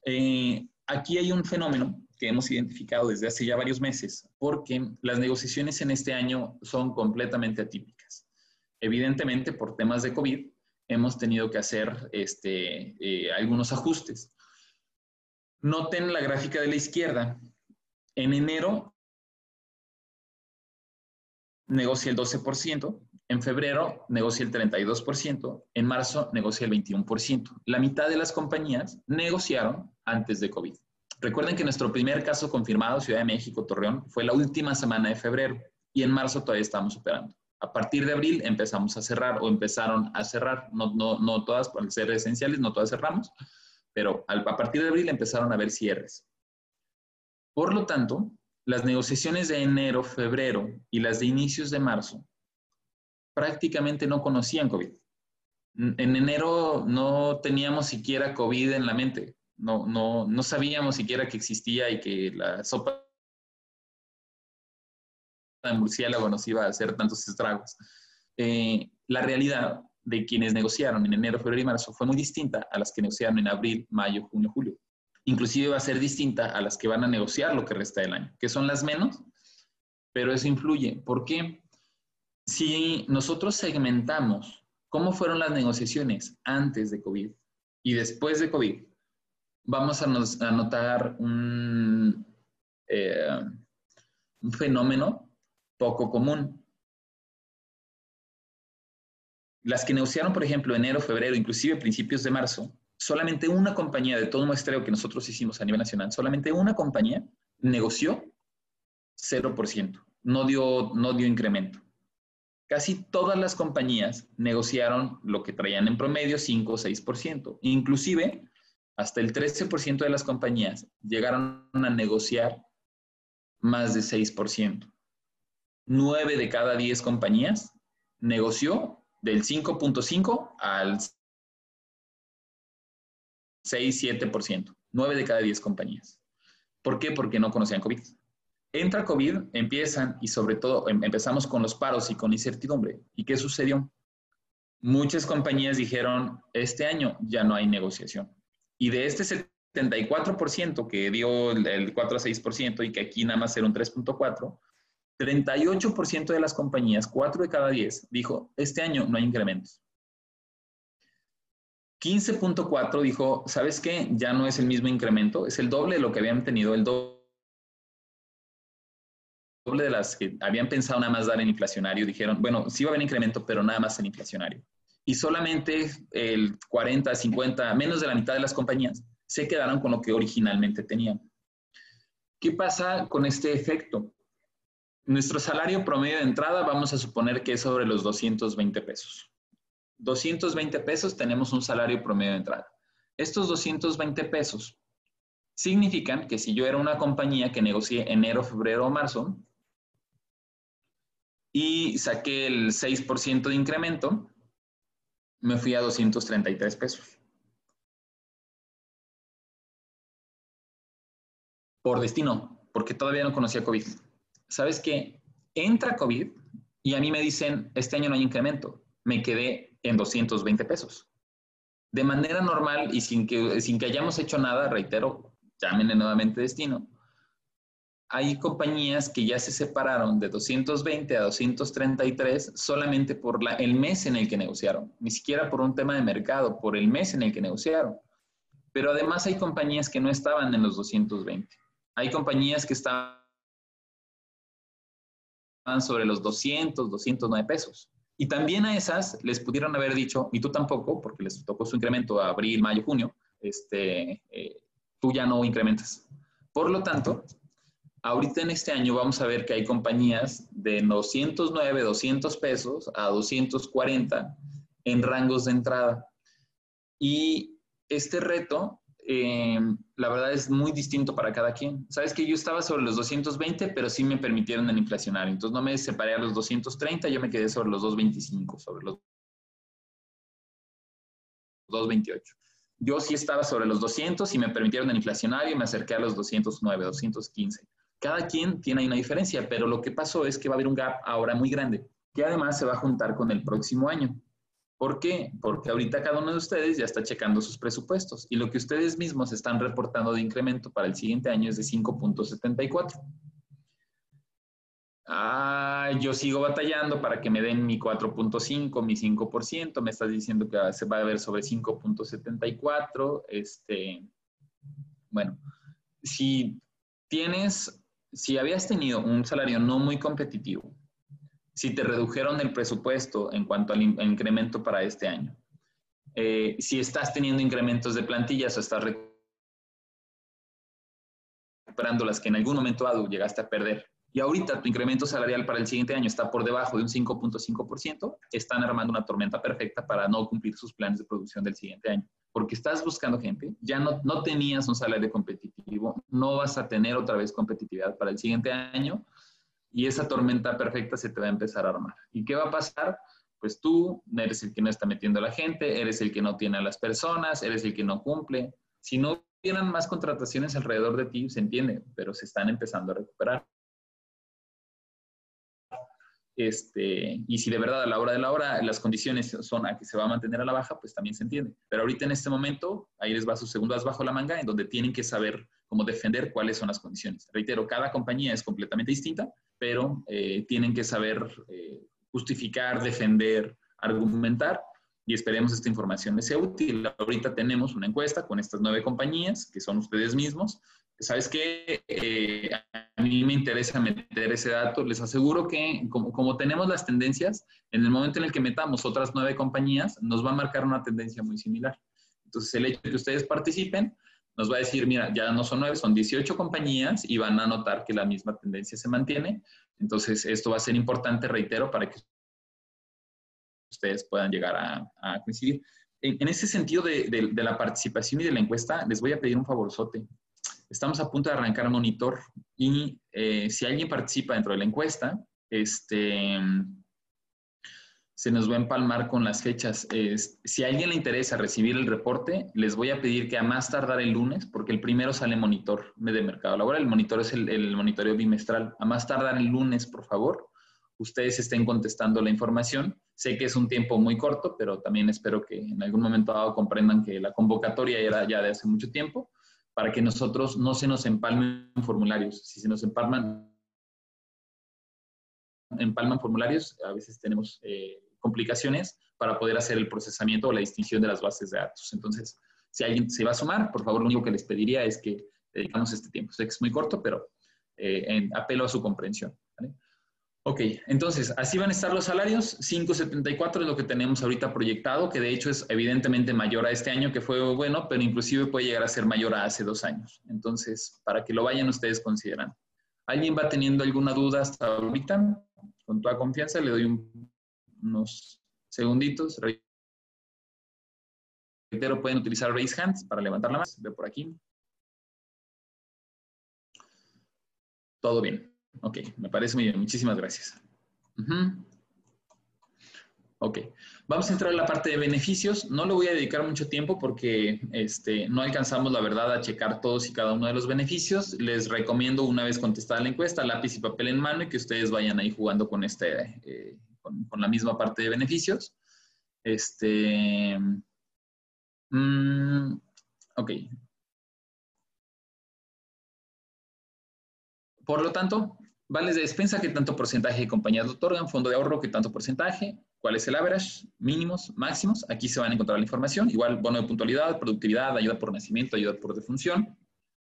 Eh, aquí hay un fenómeno que hemos identificado desde hace ya varios meses, porque las negociaciones en este año son completamente atípicas. Evidentemente, por temas de COVID, hemos tenido que hacer este, eh, algunos ajustes. Noten la gráfica de la izquierda. En enero negocia el 12%, en febrero negocia el 32%, en marzo negocia el 21%. La mitad de las compañías negociaron antes de COVID. Recuerden que nuestro primer caso confirmado, Ciudad de México, Torreón, fue la última semana de febrero y en marzo todavía estamos operando. A partir de abril empezamos a cerrar o empezaron a cerrar, no, no, no todas, por ser esenciales, no todas cerramos, pero a partir de abril empezaron a haber cierres. Por lo tanto, las negociaciones de enero, febrero y las de inicios de marzo prácticamente no conocían COVID. En enero no teníamos siquiera COVID en la mente, no, no, no sabíamos siquiera que existía y que la sopa de murciélago nos iba a hacer tantos estragos. Eh, la realidad de quienes negociaron en enero, febrero y marzo fue muy distinta a las que negociaron en abril, mayo, junio, julio. Inclusive va a ser distinta a las que van a negociar lo que resta del año, que son las menos, pero eso influye. ¿Por qué? Si nosotros segmentamos cómo fueron las negociaciones antes de COVID y después de COVID, vamos a, notar un, eh, un fenómeno poco común. Las que negociaron, por ejemplo, enero, febrero, inclusive principios de marzo, solamente una compañía de todo muestreo que nosotros hicimos a nivel nacional, solamente una compañía negoció 0%, no dio, no dio incremento casi todas las compañías negociaron lo que traían en promedio 5 o 6%. Inclusive, hasta el 13% de las compañías llegaron a negociar más de 6%. 9 de cada 10 compañías negoció del 5.5 al 6-7%. 9 de cada 10 compañías. ¿Por qué? Porque no conocían COVID. Entra COVID, empiezan y sobre todo em, empezamos con los paros y con incertidumbre. ¿Y qué sucedió? Muchas compañías dijeron, este año ya no hay negociación. Y de este 74% que dio el 4 a 6% y que aquí nada más era un 3.4%, 38% de las compañías, 4 de cada 10, dijo, este año no hay incrementos. 15.4 dijo, ¿sabes qué? Ya no es el mismo incremento, es el doble de lo que habían tenido, el doble de las que habían pensado nada más dar en inflacionario, dijeron, bueno, sí va a haber incremento, pero nada más en inflacionario. Y solamente el 40, 50, menos de la mitad de las compañías se quedaron con lo que originalmente tenían. ¿Qué pasa con este efecto? Nuestro salario promedio de entrada vamos a suponer que es sobre los 220 pesos. 220 pesos tenemos un salario promedio de entrada. Estos 220 pesos significan que si yo era una compañía que negocié enero, febrero o marzo y saqué el 6% de incremento, me fui a 233 pesos. Por destino, porque todavía no conocía COVID. ¿Sabes qué? Entra COVID y a mí me dicen, este año no hay incremento. Me quedé en 220 pesos. De manera normal y sin que, sin que hayamos hecho nada, reitero, llámenle nuevamente destino, hay compañías que ya se separaron de 220 a 233 solamente por la, el mes en el que negociaron, ni siquiera por un tema de mercado, por el mes en el que negociaron. Pero además hay compañías que no estaban en los 220. Hay compañías que estaban sobre los 200, 209 pesos. Y también a esas les pudieron haber dicho, y tú tampoco, porque les tocó su incremento a abril, mayo, junio, este, eh, tú ya no incrementas. Por lo tanto, ahorita en este año vamos a ver que hay compañías de 209, 200 pesos a 240 en rangos de entrada. Y este reto, eh, la verdad es muy distinto para cada quien. Sabes que yo estaba sobre los 220, pero sí me permitieron el inflacionario. Entonces no me separé a los 230, yo me quedé sobre los 225, sobre los 228. Yo sí estaba sobre los 200 y me permitieron el inflacionario y me acerqué a los 209, 215. Cada quien tiene ahí una diferencia, pero lo que pasó es que va a haber un gap ahora muy grande, que además se va a juntar con el próximo año. ¿Por qué? Porque ahorita cada uno de ustedes ya está checando sus presupuestos y lo que ustedes mismos están reportando de incremento para el siguiente año es de 5.74. Ah, yo sigo batallando para que me den mi 4.5, mi 5%, me estás diciendo que se va a ver sobre 5.74. Este, bueno, si tienes si habías tenido un salario no muy competitivo, si te redujeron el presupuesto en cuanto al incremento para este año, eh, si estás teniendo incrementos de plantillas o estás recuperando las que en algún momento dado llegaste a perder, y ahorita tu incremento salarial para el siguiente año está por debajo de un 5.5%, están armando una tormenta perfecta para no cumplir sus planes de producción del siguiente año porque estás buscando gente, ya no, no tenías un salario competitivo, no vas a tener otra vez competitividad para el siguiente año y esa tormenta perfecta se te va a empezar a armar. ¿Y qué va a pasar? Pues tú eres el que no está metiendo a la gente, eres el que no tiene a las personas, eres el que no cumple. Si no hubieran más contrataciones alrededor de ti, se entiende, pero se están empezando a recuperar. Este, y si de verdad a la hora de la hora las condiciones son a que se va a mantener a la baja, pues también se entiende. Pero ahorita en este momento, ahí les va su segundo as bajo la manga, en donde tienen que saber cómo defender cuáles son las condiciones. Reitero, cada compañía es completamente distinta, pero eh, tienen que saber eh, justificar, defender, argumentar y esperemos esta información les sea útil. Ahorita tenemos una encuesta con estas nueve compañías, que son ustedes mismos, ¿sabes qué? Eh, a mí me interesa meter ese dato. Les aseguro que como, como, tenemos las tendencias, en el momento en el que metamos otras nueve compañías, nos va a marcar una tendencia muy similar. Entonces, el hecho de que ustedes participen nos va a decir, mira, ya no son nueve, son 18 compañías y van a notar que la misma tendencia se mantiene. Entonces, esto va a ser importante, reitero, para que ustedes puedan llegar a, a coincidir. En, en, ese sentido de, de, de la participación y de la encuesta, les voy a pedir un favorzote. Estamos a punto de arrancar monitor y eh, si alguien participa dentro de la encuesta, este, se nos va a empalmar con las fechas. si a alguien le interesa recibir el reporte, les voy a pedir que a más tardar el lunes, porque el primero sale monitor de mercado laboral, el monitor es el, el monitoreo bimestral. A más tardar el lunes, por favor, ustedes estén contestando la información. Sé que es un tiempo muy corto, pero también espero que en algún momento dado comprendan que la convocatoria era ya de hace mucho tiempo para que nosotros no se nos empalmen formularios. Si se nos empalman, empalman formularios, a veces tenemos eh, complicaciones para poder hacer el procesamiento o la distinción de las bases de datos. Entonces, si alguien se va a sumar, por favor, lo único que les pediría es que dedicamos este tiempo. Sé que es muy corto, pero eh, apelo a su comprensión. Ok, entonces, así van a estar los salarios. 5.74 es lo que tenemos ahorita proyectado, que de hecho es evidentemente mayor a este año, que fue bueno, pero inclusive puede llegar a ser mayor a hace dos años. Entonces, para que lo vayan ustedes considerando. ¿Alguien va teniendo alguna duda hasta ahorita? Con toda confianza, le doy unos segunditos. Reitero, pueden utilizar raise hands para levantar la mano. Ve por aquí. Todo bien. Ok, me parece muy bien. Muchísimas gracias. Ok, vamos a entrar a la parte de beneficios. No le voy a dedicar mucho tiempo porque este, no alcanzamos, la verdad, a checar todos y cada uno de los beneficios. Les recomiendo, una vez contestada la encuesta, lápiz y papel en mano y que ustedes vayan ahí jugando con, este, eh, con, la misma parte de beneficios. Este, mm, ok, Por lo tanto, vales de despensa, qué tanto porcentaje de compañías otorgan, fondo de ahorro, qué tanto porcentaje, cuál es el average, mínimos, máximos. Aquí se van a encontrar la información. Igual, bono de puntualidad, productividad, ayuda por nacimiento, ayuda por defunción.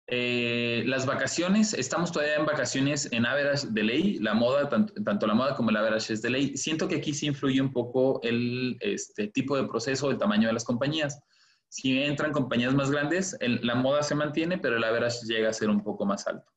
Eh, las vacaciones, estamos todavía en vacaciones en average de ley, la moda, tanto, la moda como el average es de ley. Siento que aquí sí influye un poco el este, tipo de proceso, el tamaño de las compañías. Si entran compañías más grandes, la moda se mantiene, pero el average llega a ser un poco más alto.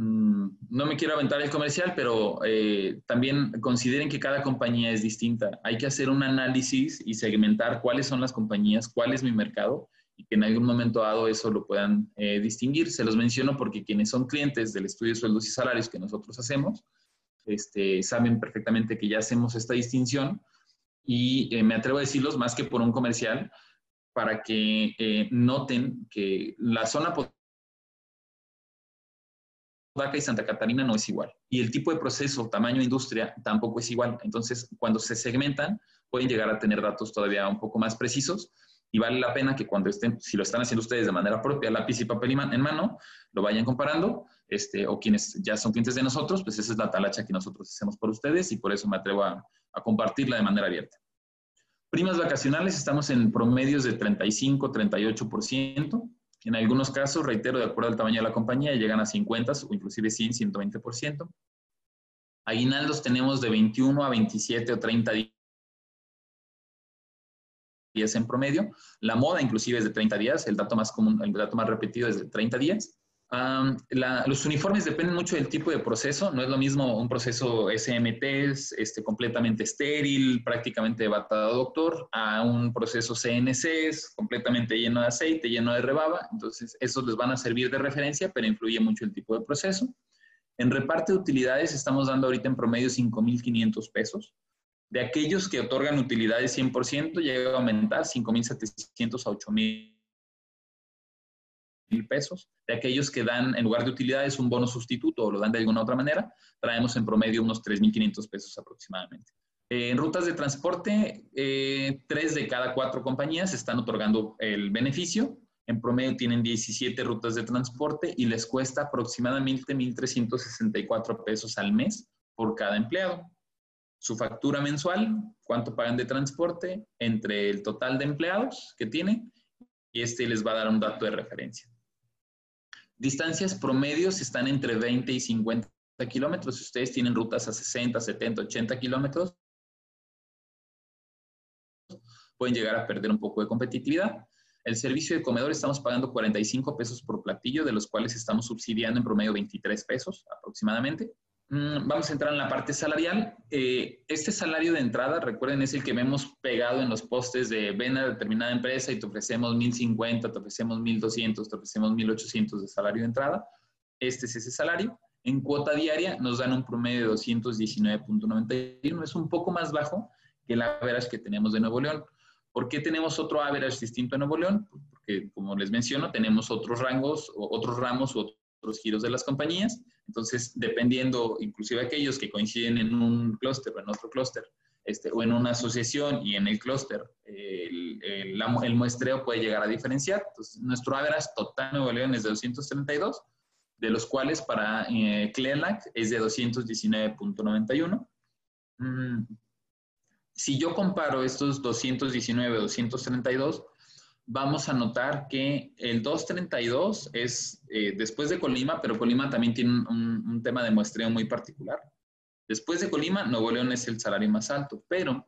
Mm, no me quiero aventar el comercial, pero eh, también consideren que cada compañía es distinta. Hay que hacer un análisis y segmentar cuáles son las compañías, cuál es mi mercado y que en algún momento dado eso lo puedan eh, distinguir. Se los menciono porque quienes son clientes del estudio de sueldos y salarios que nosotros hacemos, este, saben perfectamente que ya hacemos esta distinción y eh, me atrevo a decirlos más que por un comercial para que noten que la zona Daca y Santa Catarina no es igual. Y el tipo de proceso, tamaño de industria tampoco es igual. Entonces, cuando se segmentan, pueden llegar a tener datos todavía un poco más precisos y vale la pena que cuando estén, si lo están haciendo ustedes de manera propia, lápiz y papel en mano, lo vayan comparando, este, o quienes ya son clientes de nosotros, pues esa es la talacha que nosotros hacemos por ustedes y por eso me atrevo a, a compartirla de manera abierta. Primas vacacionales, estamos en promedios de 35, 38%. En algunos casos, reitero, de acuerdo al tamaño de la compañía, llegan a 50 o inclusive 100, 120%. Aguinaldos tenemos de 21 a 27 o 30 días en promedio. La moda inclusive es de 30 días, el dato más común, el dato más repetido es de 30 días los uniformes dependen mucho del tipo de proceso. No es lo mismo un proceso SMT, este, completamente estéril, prácticamente batado doctor, a un proceso CNC, completamente lleno de aceite, lleno de rebaba. Entonces, esos les van a servir de referencia, pero influye mucho el tipo de proceso. En reparte de utilidades estamos dando ahorita en promedio 5.500 pesos. De aquellos que otorgan utilidades 100%, llega a aumentar 5.700 a 8.000 mil pesos. De aquellos que dan, en lugar de utilidades, un bono sustituto o lo dan de alguna otra manera, traemos en promedio unos 3.500 pesos aproximadamente. en rutas de transporte, eh, tres de cada cuatro compañías están otorgando el beneficio. En promedio tienen 17 rutas de transporte y les cuesta aproximadamente 1.364 pesos al mes por cada empleado. Su factura mensual, cuánto pagan de transporte entre el total de empleados que tienen y este les va a dar un dato de referencia. Distancias promedios están entre 20 y 50 kilómetros. Si ustedes tienen rutas a 60, 70, 80 kilómetros, pueden llegar a perder un poco de competitividad. El servicio de comedor estamos pagando 45 pesos por platillo, de los cuales estamos subsidiando en promedio 23 pesos aproximadamente. Mm, vamos a entrar en la parte salarial. Eh, este salario de entrada, recuerden, es el que vemos pegado en los postes de ven a determinada empresa y te ofrecemos 1050, te ofrecemos 1200, te ofrecemos 1800 de salario de entrada. Este es ese salario. En cuota diaria nos dan un promedio de 219.91. Es un poco más bajo que el average que tenemos de Nuevo León. ¿Por qué tenemos otro average distinto en Nuevo León? Porque, como les menciono, tenemos otros rangos, otros ramos, otros giros de las compañías entonces, dependiendo, inclusive aquellos que coinciden en un clúster o en otro clúster, este, o en una asociación y en el clúster, el, el, muestreo puede llegar a diferenciar. Entonces, nuestro average total Nuevo León es de 232, de los cuales para eh, es de 219.91. Mm, si yo comparo estos 219, 232, vamos a notar que el 232 es eh, después de Colima, pero Colima también tiene un, un tema de muestreo muy particular. Después de Colima, Nuevo León es el salario más alto, pero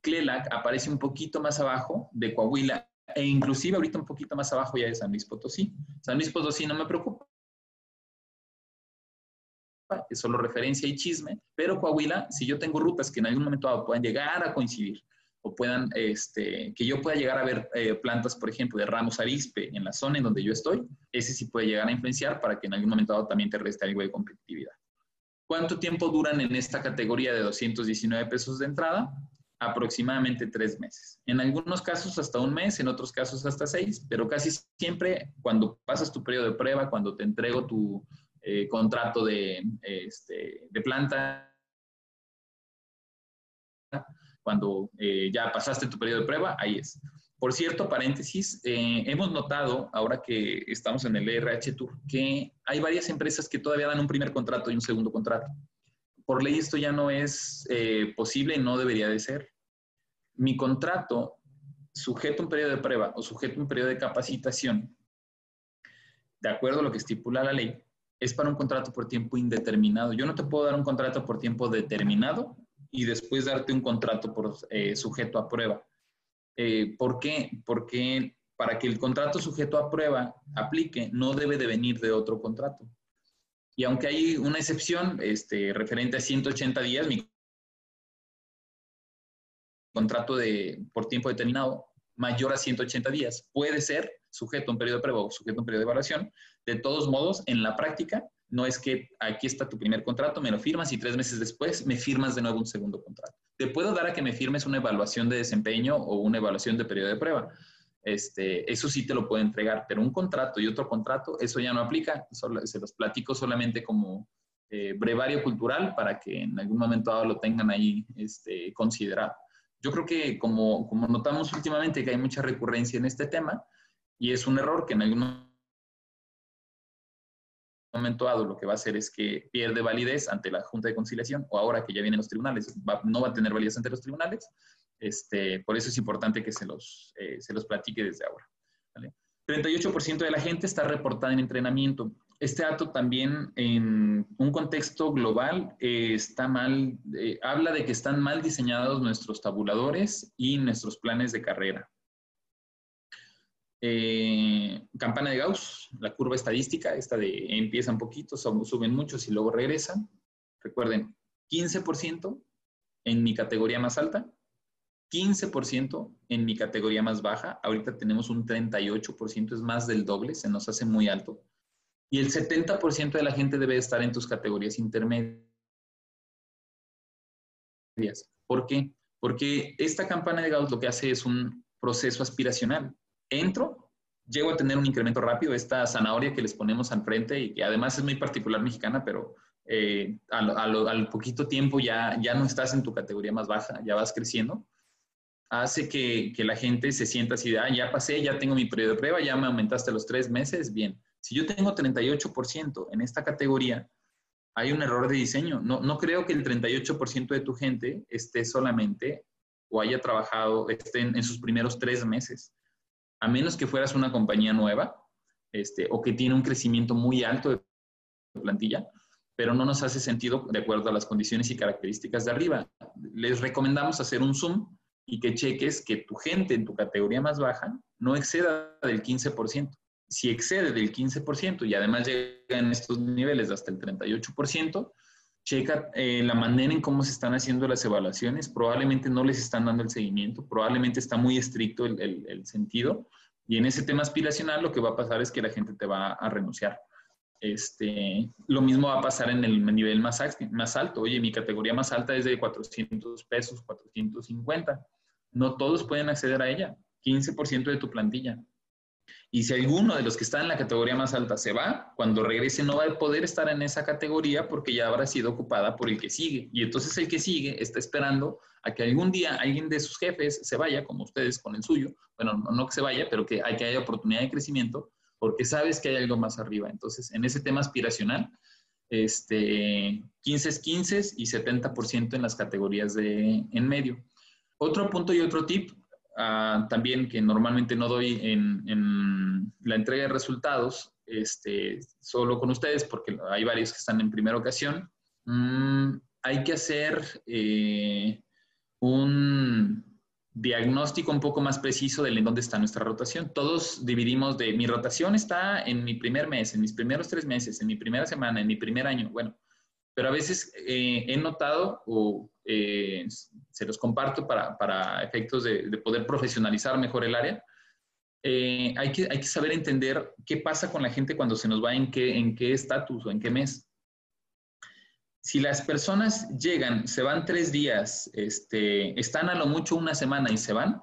CLELAC aparece un poquito más abajo de Coahuila e inclusive ahorita un poquito más abajo ya de San Luis Potosí. San Luis Potosí no me preocupa, es solo referencia y chisme, pero Coahuila, si yo tengo rutas que en algún momento puedan llegar a coincidir o puedan, este, que yo pueda llegar a ver eh, plantas, por ejemplo, de ramos arispe en la zona en donde yo estoy, ese sí puede llegar a influenciar para que en algún momento dado también te reste algo de competitividad. ¿Cuánto tiempo duran en esta categoría de 219 pesos de entrada? Aproximadamente tres meses. En algunos casos hasta un mes, en otros casos hasta seis, pero casi siempre cuando pasas tu periodo de prueba, cuando te entrego tu eh, contrato de, este, de planta, cuando eh, ya pasaste tu periodo de prueba, ahí es. Por cierto, paréntesis, eh, hemos notado, ahora que estamos en el ERH Tour, que hay varias empresas que todavía dan un primer contrato y un segundo contrato. Por ley esto ya no es eh, posible y no debería de ser. Mi contrato, sujeto a un periodo de prueba o sujeto a un periodo de capacitación, de acuerdo a lo que estipula la ley, es para un contrato por tiempo indeterminado. Yo no te puedo dar un contrato por tiempo determinado y después darte un contrato por eh, sujeto a prueba eh, ¿Por qué? Porque para que el contrato sujeto a prueba aplique, no debe de venir de otro contrato. Y aunque hay una excepción este, referente a 180 días, mi contrato de, por tiempo determinado mayor a 180 días puede ser sujeto a un periodo de prueba o sujeto a un periodo de evaluación. De todos modos, en la práctica, no es que aquí está tu primer contrato, me lo firmas y tres meses después me firmas de nuevo un segundo contrato. Te puedo dar a que me firmes una evaluación de desempeño o una evaluación de periodo de prueba. Este, eso sí te lo puedo entregar, pero un contrato y otro contrato, eso ya no aplica. se los platico solamente como eh, brevario cultural para que en algún momento lo tengan ahí este, considerado. Yo creo que como, como notamos últimamente que hay mucha recurrencia en este tema y es un error que en algún momento dado lo que va a hacer es que pierde validez ante la Junta de Conciliación o ahora que ya vienen los tribunales, no va a tener validez ante los tribunales. Este, por eso es importante que se los, eh, se los platique desde ahora. 38% de la gente está reportada en entrenamiento. Este dato también en un contexto global eh, está mal, eh, habla de que están mal diseñados nuestros tabuladores y nuestros planes de carrera. Eh, campana de Gauss, la curva estadística, esta de empieza un poquito, suben muchos y luego regresan. Recuerden, 15% en mi categoría más alta, 15% en mi categoría más baja. Ahorita tenemos un 38%, es más del doble, se nos hace muy alto. Y el 70% de la gente debe estar en tus categorías intermedias. ¿Por qué? Porque esta campana de Gauss lo que hace es un proceso aspiracional entro, llego a tener un incremento rápido, esta zanahoria que les ponemos al frente y que además es muy particular mexicana, pero eh, al, poquito tiempo ya, ya no estás en tu categoría más baja, ya vas creciendo, hace que, que la gente se sienta así ah, ya pasé, ya tengo mi periodo de prueba, ya me aumentaste los tres meses, bien. Si yo tengo 38% en esta categoría, hay un error de diseño. No, no creo que el 38% de tu gente esté solamente o haya trabajado, esté en sus primeros tres meses a menos que fueras una compañía nueva este, o que tiene un crecimiento muy alto de plantilla, pero no nos hace sentido de acuerdo a las condiciones y características de arriba. Les recomendamos hacer un zoom y que cheques que tu gente en tu categoría más baja no exceda del 15%. Si excede del 15% y además llega en estos niveles hasta el 38%, checa eh, la manera en cómo se están haciendo las evaluaciones, probablemente no les están dando el seguimiento, probablemente está muy estricto el, el, sentido, y en ese tema aspiracional lo que va a pasar es que la gente te va a renunciar. Este, lo mismo va a pasar en el nivel más, más alto. Oye, mi categoría más alta es de 400 pesos, 450. No todos pueden acceder a ella. 15% de tu plantilla. Y si alguno de los que están en la categoría más alta se va, cuando regrese no va a poder estar en esa categoría porque ya habrá sido ocupada por el que sigue. Y entonces el que sigue está esperando a que algún día alguien de sus jefes se vaya, como ustedes con el suyo. Bueno, no, que se vaya, pero que, hay, que haya oportunidad de crecimiento porque sabes que hay algo más arriba. Entonces, en ese tema aspiracional, este, 15 es 15 y 70% en las categorías de en medio. Otro punto y otro tip Ah, también que normalmente no doy en, la entrega de resultados, este, solo con ustedes, porque hay varios que están en primera ocasión, mm, hay que hacer eh, un diagnóstico un poco más preciso de en dónde está nuestra rotación. Todos dividimos de mi rotación está en mi primer mes, en mis primeros tres meses, en mi primera semana, en mi primer año. Bueno, pero a veces eh, he notado o eh, se los comparto para, efectos de, poder profesionalizar mejor el área. Eh, hay, que, hay que saber entender qué pasa con la gente cuando se nos va en qué en qué estatus o en qué mes. Si las personas llegan, se van tres días, este, están a lo mucho una semana y se van,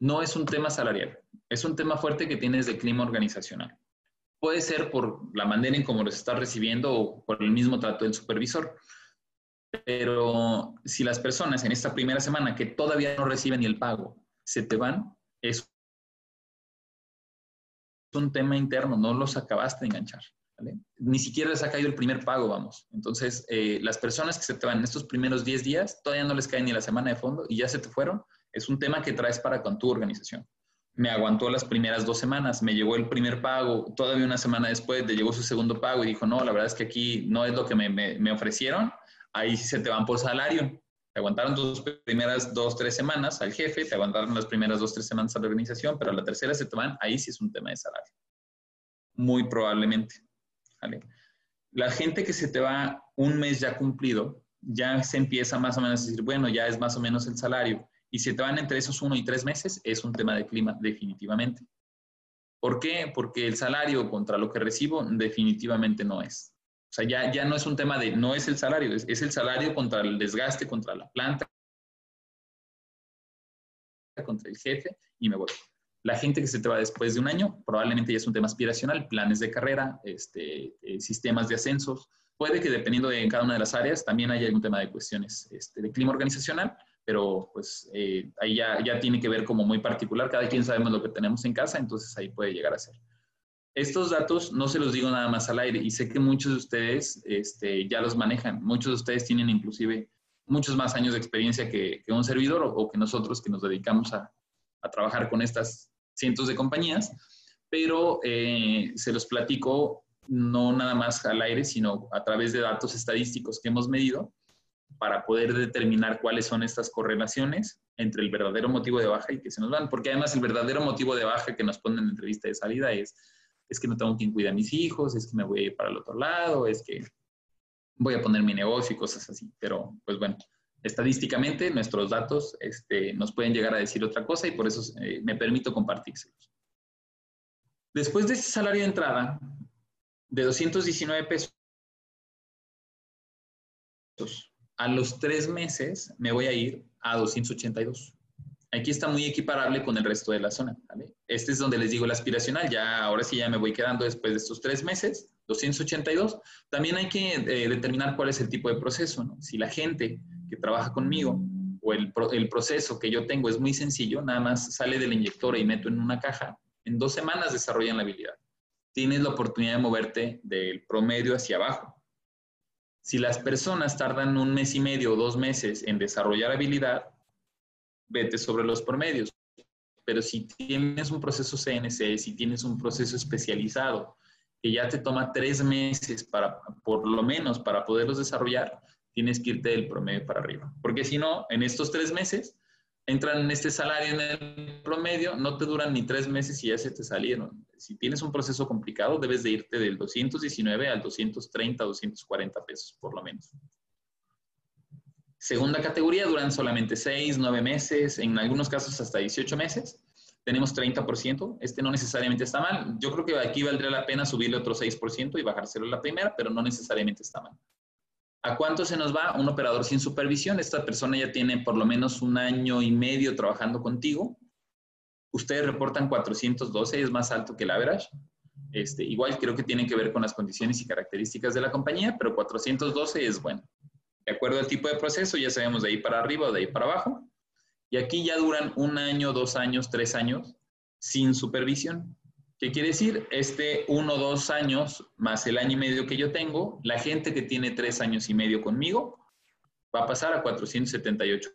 no es un tema salarial, es un tema fuerte que tienes de clima organizacional. Puede ser por la manera en cómo los estás recibiendo o por el mismo trato del supervisor. Pero si las personas en esta primera semana que todavía no reciben ni el pago se te van, es un tema interno, no los acabaste de enganchar. Ni siquiera les ha caído el primer pago, vamos. Entonces, eh, las personas que se te van en estos primeros 10 días, todavía no les cae ni la semana de fondo y ya se te fueron, es un tema que traes para con tu organización. Me aguantó las primeras dos semanas, me llegó el primer pago, todavía una semana después le llegó su segundo pago y dijo, no, la verdad es que aquí no es lo que me, ofrecieron, ahí sí se te van por salario. Te aguantaron tus primeras dos, tres semanas al jefe, te aguantaron las primeras dos, tres semanas a la organización, pero a la tercera se te van, ahí sí es un tema de salario. Muy probablemente. La gente que se te va un mes ya cumplido, ya se empieza más o menos a decir, bueno, ya es más o menos el salario. Y si te van entre esos uno y tres meses, es un tema de clima, definitivamente. ¿Por qué? Porque el salario contra lo que recibo definitivamente no es. O sea, ya, ya no es un tema de, no es el salario, es, el salario contra el desgaste, contra la planta, contra el jefe y me voy. La gente que se te va después de un año probablemente ya es un tema aspiracional, planes de carrera, este, eh, sistemas de ascensos. Puede que dependiendo de cada una de las áreas también haya algún tema de cuestiones este, de clima organizacional, pero pues eh, ahí ya, ya tiene que ver como muy particular. Cada quien sabemos lo que tenemos en casa, entonces ahí puede llegar a ser. Estos datos no se los digo nada más al aire y sé que muchos de ustedes este, ya los manejan. Muchos de ustedes tienen inclusive muchos más años de experiencia que, un servidor o, que nosotros que nos dedicamos a, trabajar con estas cientos de compañías, pero eh, se los platico no nada más al aire, sino a través de datos estadísticos que hemos medido para poder determinar cuáles son estas correlaciones entre el verdadero motivo de baja y que se nos van. Porque además el verdadero motivo de baja que nos ponen en entrevista de salida es es que no tengo quien cuide a mis hijos, es que me voy a ir para el otro lado, es que voy a poner mi negocio y cosas así. Pero, pues bueno, estadísticamente nuestros datos este, nos pueden llegar a decir otra cosa y por eso eh, me permito compartírselos. Después de ese salario de entrada de 219 pesos, a los tres meses me voy a ir a 282. Aquí está muy equiparable con el resto de la zona. Este es donde les digo el aspiracional. Ya, ahora sí ya me voy quedando después de estos tres meses, 282. También hay que eh, determinar cuál es el tipo de proceso. Si la gente que trabaja conmigo o el, proceso que yo tengo es muy sencillo, nada más sale de la inyectora y meto en una caja, en dos semanas desarrollan la habilidad. Tienes la oportunidad de moverte del promedio hacia abajo. Si las personas tardan un mes y medio o dos meses en desarrollar habilidad, vete sobre los promedios. Pero si tienes un proceso CNC, si tienes un proceso especializado, que ya te toma tres meses para, por lo menos, para poderlos desarrollar, tienes que irte del promedio para arriba. Porque si no, en estos tres meses, entran en este salario en el promedio, no te duran ni tres meses y ya se te salieron. Si tienes un proceso complicado, debes de irte del 219 al 230, 240 pesos, por lo menos. Segunda categoría duran solamente 6, 9 meses, en algunos casos hasta 18 meses. Tenemos 30%, este no necesariamente está mal. Yo creo que aquí valdría la pena subirle otro 6% y bajárselo a la primera, pero no necesariamente está mal. ¿A cuánto se nos va un operador sin supervisión? Esta persona ya tiene por lo menos un año y medio trabajando contigo. Ustedes reportan 412, es más alto que el average. Este, igual creo que tiene que ver con las condiciones y características de la compañía, pero 412 es bueno. De acuerdo al tipo de proceso, ya sabemos de ahí para arriba o de ahí para abajo. Y aquí ya duran un año, dos años, tres años sin supervisión. ¿Qué quiere decir? Este uno, dos años más el año y medio que yo tengo, la gente que tiene tres años y medio conmigo va a pasar a 478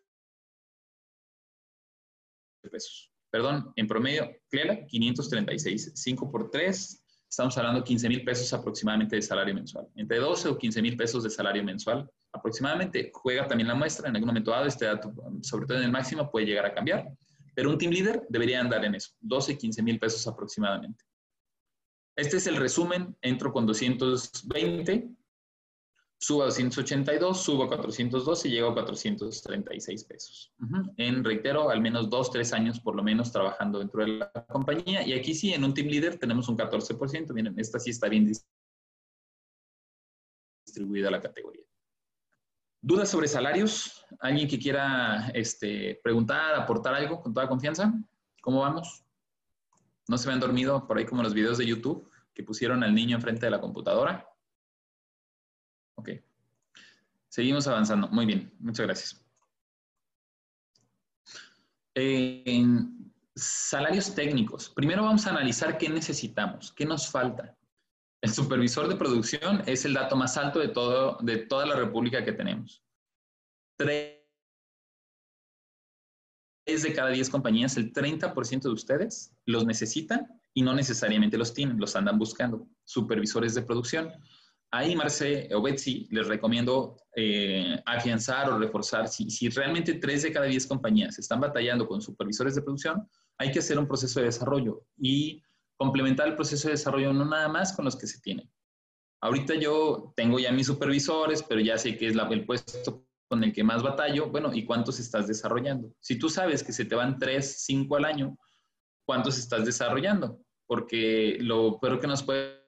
pesos. Perdón, en promedio, Clela, 536. 5 por 3, estamos hablando de 15 mil pesos aproximadamente de salario mensual. Entre 12 o 15 mil pesos de salario mensual aproximadamente. Juega también la muestra, en algún momento dado este dato, sobre todo en el máximo, puede llegar a cambiar. Pero un team leader debería andar en eso, 12, 15 mil pesos aproximadamente. Este es el resumen, entro con 220, subo a 282, subo a 412 y llego a 436 pesos. En, reitero, al menos dos, tres años por lo menos trabajando dentro de la compañía. Y aquí sí, en un team leader tenemos un 14%. Miren, esta sí está bien distribuida la categoría. ¿Dudas sobre salarios? ¿Alguien que quiera este, preguntar, aportar algo con toda confianza? ¿Cómo vamos? ¿No se me han dormido por ahí como los videos de YouTube que pusieron al niño enfrente de la computadora? Ok. Seguimos avanzando. Muy bien. Muchas gracias. En salarios técnicos. Primero vamos a analizar qué necesitamos, qué nos falta. El supervisor de producción es el dato más alto de, todo, de toda la república que tenemos. Tres de cada diez compañías, el 30% de ustedes los necesitan y no necesariamente los tienen, los andan buscando. Supervisores de producción. Ahí, Marce o Betsy, les recomiendo eh, afianzar o reforzar. Si, si realmente tres de cada diez compañías están batallando con supervisores de producción, hay que hacer un proceso de desarrollo y complementar el proceso de desarrollo no nada más con los que se tienen. Ahorita yo tengo ya mis supervisores, pero ya sé que es el puesto con el que más batallo. Bueno, ¿y cuántos estás desarrollando? Si tú sabes que se te van tres, cinco al año, ¿cuántos estás desarrollando? Porque lo peor que nos puede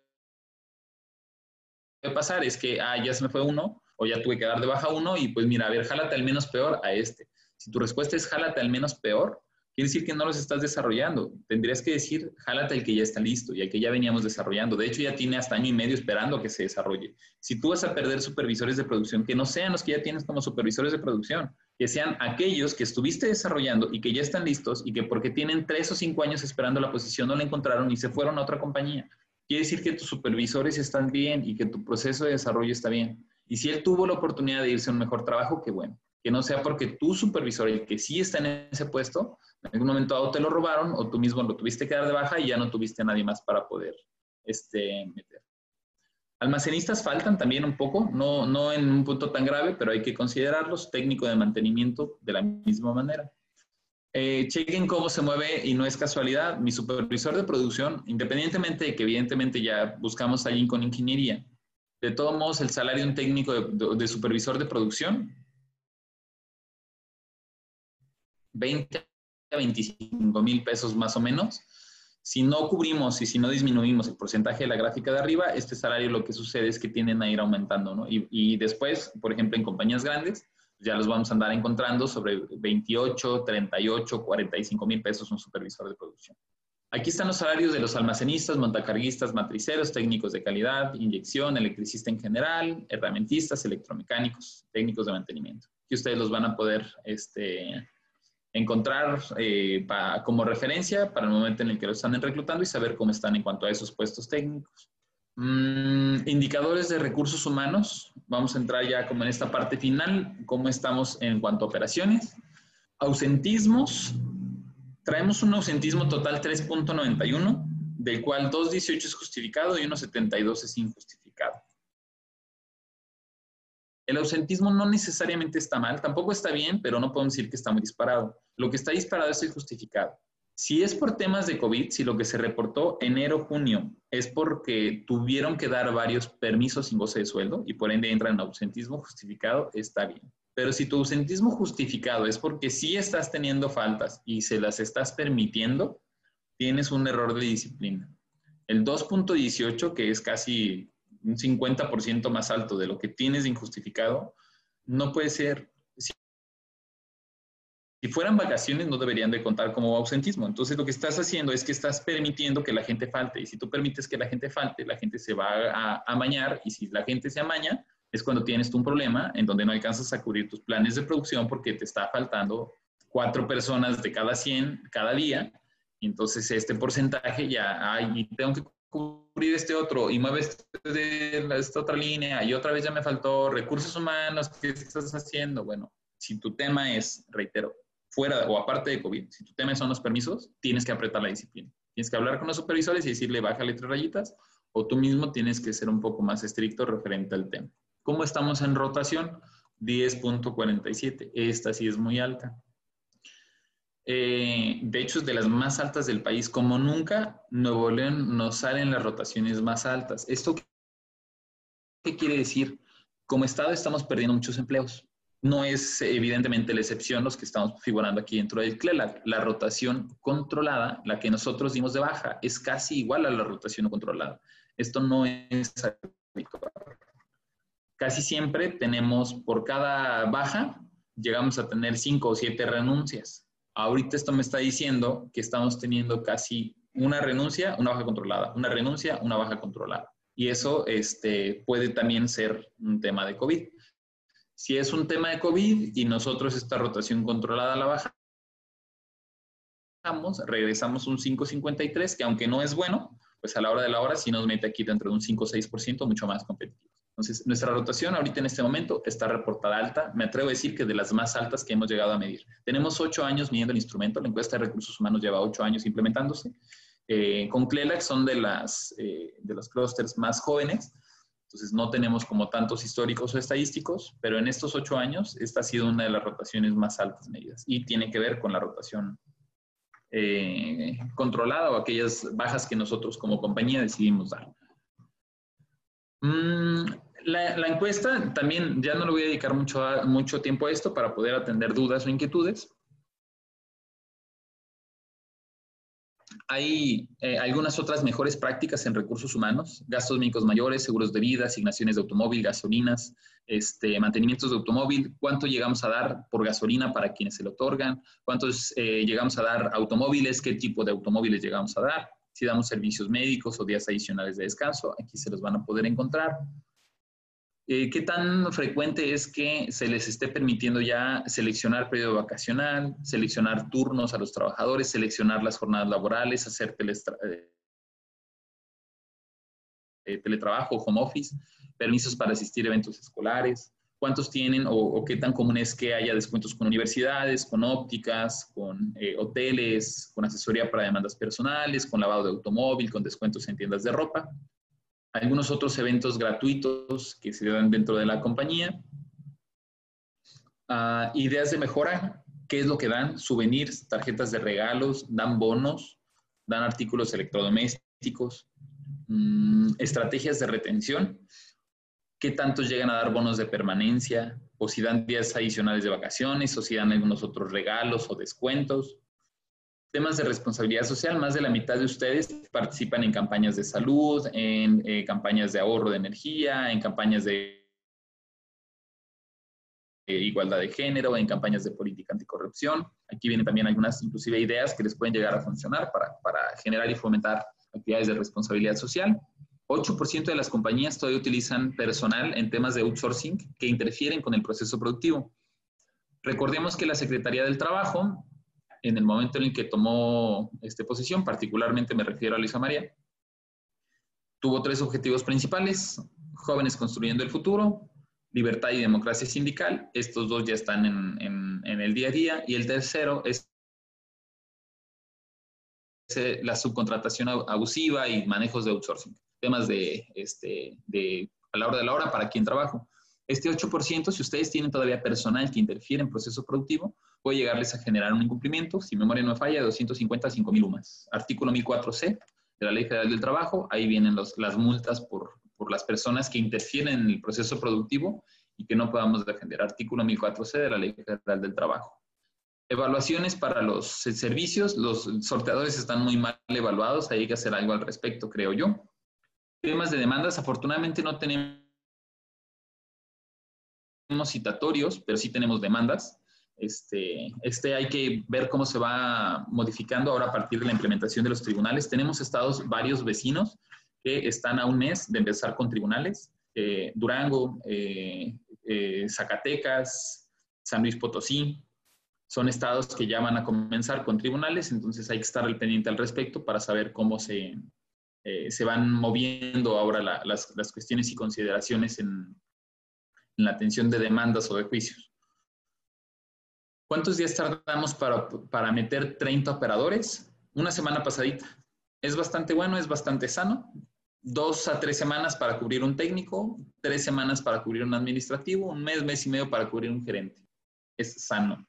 pasar es que, ah, ya se me fue uno, o ya tuve que dar de baja uno, y pues mira, a ver, jálate al menos peor a este. Si tu respuesta es jálate al menos peor, quiere decir que no los estás desarrollando. Tendrías que decir, jálate el que ya está listo y el que ya veníamos desarrollando. De hecho, ya tiene hasta año y medio esperando que se desarrolle. Si tú vas a perder supervisores de producción, que no sean los que ya tienes como supervisores de producción, que sean aquellos que estuviste desarrollando y que ya están listos y que porque tienen tres o cinco años esperando la posición no la encontraron y se fueron a otra compañía. Quiere decir que tus supervisores están bien y que tu proceso de desarrollo está bien. Y si él tuvo la oportunidad de irse a un mejor trabajo, qué bueno. Que no sea porque tu supervisor, el que sí está en ese puesto, en algún momento te lo robaron o tú mismo lo tuviste que dar de baja y ya no tuviste a nadie más para poder este, meter. Almacenistas faltan también un poco, no, no en un punto tan grave, pero hay que considerarlos. Técnico de mantenimiento de la misma manera. Eh, chequen cómo se mueve y no es casualidad. Mi supervisor de producción, independientemente de que evidentemente ya buscamos a alguien con ingeniería, de todos modos el salario de un técnico de, supervisor de producción 20 25 mil pesos más o menos. Si no cubrimos y si no disminuimos el porcentaje de la gráfica de arriba, este salario lo que sucede es que tienden a ir aumentando, ¿no? Y, y después, por ejemplo, en compañías grandes, ya los vamos a andar encontrando sobre 28, 38, 45 mil pesos un supervisor de producción. Aquí están los salarios de los almacenistas, montacarguistas, matriceros, técnicos de calidad, inyección, electricista en general, herramientistas, electromecánicos, técnicos de mantenimiento. Aquí ustedes los van a poder este, encontrar eh, como referencia para el momento en el que lo están reclutando y saber cómo están en cuanto a esos puestos técnicos. Mm, indicadores de recursos humanos. Vamos a entrar ya como en esta parte final, cómo estamos en cuanto a operaciones. Ausentismos. Traemos un ausentismo total 3.91, del cual 2.18 es justificado y 1.72 es injustificado. El ausentismo no necesariamente está mal, tampoco está bien, pero no podemos decir que está muy disparado. Lo que está disparado es el justificado. Si es por temas de COVID, si lo que se reportó enero-junio es porque tuvieron que dar varios permisos sin goce de sueldo y por ende entra en ausentismo justificado, está bien. Pero si tu ausentismo justificado es porque sí estás teniendo faltas y se las estás permitiendo, tienes un error de disciplina. El 2.18, que es casi un 50% más alto de lo que tienes injustificado, no puede ser. Si fueran vacaciones, no deberían de contar como ausentismo. Entonces, lo que estás haciendo es que estás permitiendo que la gente falte. Y si tú permites que la gente falte, la gente se va a amañar. Y si la gente se amaña, es cuando tienes tú un problema en donde no alcanzas a cubrir tus planes de producción porque te está faltando cuatro personas de cada 100 cada día. Entonces, este porcentaje ya, hay, tengo que cubrir este otro y mueves de esta otra línea y otra vez ya me faltó recursos humanos, ¿qué estás haciendo? Bueno, si tu tema es, reitero, fuera o aparte de COVID, si tu tema son los permisos, tienes que apretar la disciplina. Tienes que hablar con los supervisores y decirle, bájale tres rayitas, o tú mismo tienes que ser un poco más estricto referente al tema. ¿Cómo estamos en rotación? 10.47. Esta sí es muy alta. Eh, de hecho, es de las más altas del país. Como nunca, Nuevo León nos salen las rotaciones más altas. ¿Esto qué quiere decir? Como Estado estamos perdiendo muchos empleos no es evidentemente la excepción los que estamos figurando aquí dentro del CLELAC. La rotación controlada, la que nosotros dimos de baja, es casi igual a la rotación controlada. Esto no es habitual. Casi siempre tenemos, por cada baja, llegamos a tener cinco o siete renuncias. Ahorita esto me está diciendo que estamos teniendo casi una renuncia, una baja controlada, una renuncia, una baja controlada. Y eso este, puede también ser un tema de COVID. Si es un tema de COVID y nosotros esta rotación controlada la bajamos, regresamos un 5.53, que aunque no es bueno, pues a la hora de la hora sí nos mete aquí dentro de un 5-6% mucho más competitivo. Entonces, nuestra rotación ahorita en este momento está reportada alta. Me atrevo a decir que de las más altas que hemos llegado a medir. Tenemos ocho años midiendo el instrumento. La encuesta de recursos humanos lleva ocho años implementándose. Eh, con CLELAC son de, las, eh, de los clústeres más jóvenes. Entonces, no tenemos como tantos históricos o estadísticos, pero en estos ocho años, esta ha sido una de las rotaciones más altas medidas y tiene que ver con la rotación eh, controlada o aquellas bajas que nosotros como compañía decidimos dar. Mm, la, encuesta también, ya no le voy a dedicar mucho, mucho tiempo a esto para poder atender dudas o inquietudes, Hay eh, algunas otras mejores prácticas en recursos humanos, gastos médicos mayores, seguros de vida, asignaciones de automóvil, gasolinas, este, mantenimientos de automóvil, cuánto llegamos a dar por gasolina para quienes se lo otorgan, cuántos eh, llegamos a dar automóviles, qué tipo de automóviles llegamos a dar, si damos servicios médicos o días adicionales de descanso, aquí se los van a poder encontrar. Eh, ¿Qué tan frecuente es que se les esté permitiendo ya seleccionar periodo vacacional, seleccionar turnos a los trabajadores, seleccionar las jornadas laborales, hacer eh, eh, teletrabajo, home office, permisos para asistir a eventos escolares? ¿Cuántos tienen o, qué tan común es que haya descuentos con universidades, con ópticas, con hoteles, con asesoría para demandas personales, con lavado de automóvil, con descuentos en tiendas de ropa? Algunos otros eventos gratuitos que se dan dentro de la compañía. Ah, ideas de mejora, ¿qué es lo que dan? Souvenirs, tarjetas de regalos, dan bonos, dan artículos electrodomésticos, mm, estrategias de retención, qué tantos llegan a dar bonos de permanencia, o si dan días adicionales de vacaciones, o si dan algunos otros regalos o descuentos temas de responsabilidad social, más de la mitad de ustedes participan en campañas de salud, en eh, campañas de ahorro de energía, en campañas de igualdad de género, en campañas de política anticorrupción. Aquí vienen también algunas inclusive ideas que les pueden llegar a funcionar para, para generar y fomentar actividades de responsabilidad social. 8% de las compañías todavía utilizan personal en temas de outsourcing que interfieren con el proceso productivo. Recordemos que la Secretaría del Trabajo en el momento en el que tomó este, posición, particularmente me refiero a Luisa María, tuvo tres objetivos principales, jóvenes construyendo el futuro, libertad y democracia sindical, estos dos ya están en, el día a día, y el tercero es la subcontratación abusiva y manejos de outsourcing, temas de, este, de a la hora de la hora para quien trabajo. Este 8%, si ustedes tienen todavía personal que interfiere en proceso productivo, puede llegarles a generar un incumplimiento, si memoria no falla, de 250 a 5.000 UMAS. Artículo 1004C de la Ley Federal del Trabajo, ahí vienen las multas por, por las personas que interfieren en el proceso productivo y que no podamos defender. Artículo 1004C de la Ley Federal del Trabajo. Evaluaciones para los servicios, los sorteadores están muy mal evaluados, hay que hacer algo al respecto, creo yo. Temas de demandas, afortunadamente no tenemos citatorios, pero sí tenemos demandas Este, este hay que ver cómo se va modificando ahora a partir de la implementación de los tribunales. Tenemos estados, varios vecinos que están a un mes de empezar con tribunales. Eh, Durango, eh, eh, Zacatecas, San Luis Potosí, son estados que ya van a comenzar con tribunales, entonces hay que estar al pendiente al respecto para saber cómo se, se van moviendo ahora las, las, cuestiones y consideraciones en, en la atención de demandas o de juicios. ¿Cuántos días tardamos para, para meter 30 operadores? Una semana pasadita. Es bastante bueno, es bastante sano. Dos a tres semanas para cubrir un técnico, tres semanas para cubrir un administrativo, un mes, mes y medio para cubrir un gerente. Es sano.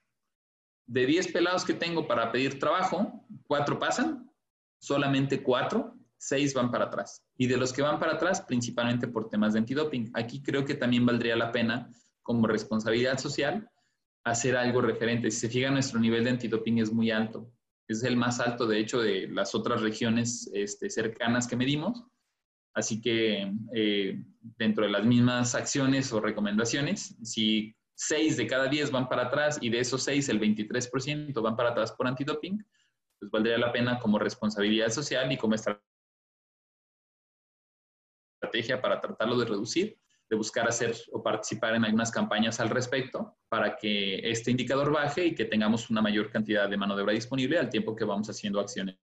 De 10 pelados que tengo para pedir trabajo, cuatro pasan, solamente cuatro, seis van para atrás. Y de los que van para atrás, principalmente por temas de antidoping. Aquí creo que también valdría la pena, como responsabilidad social, hacer algo referente. Si se fija, nuestro nivel de antidoping es muy alto. Es el más alto, de hecho, de las otras regiones este, cercanas que medimos. Así que eh, dentro de las mismas acciones o recomendaciones, si 6 de cada 10 van para atrás y de esos 6 el 23% van para atrás por antidoping, pues valdría la pena como responsabilidad social y como estrategia para tratarlo de reducir, de buscar hacer o participar en algunas campañas al respecto para que este indicador baje y que tengamos una mayor cantidad de mano de obra disponible al tiempo que vamos haciendo acciones,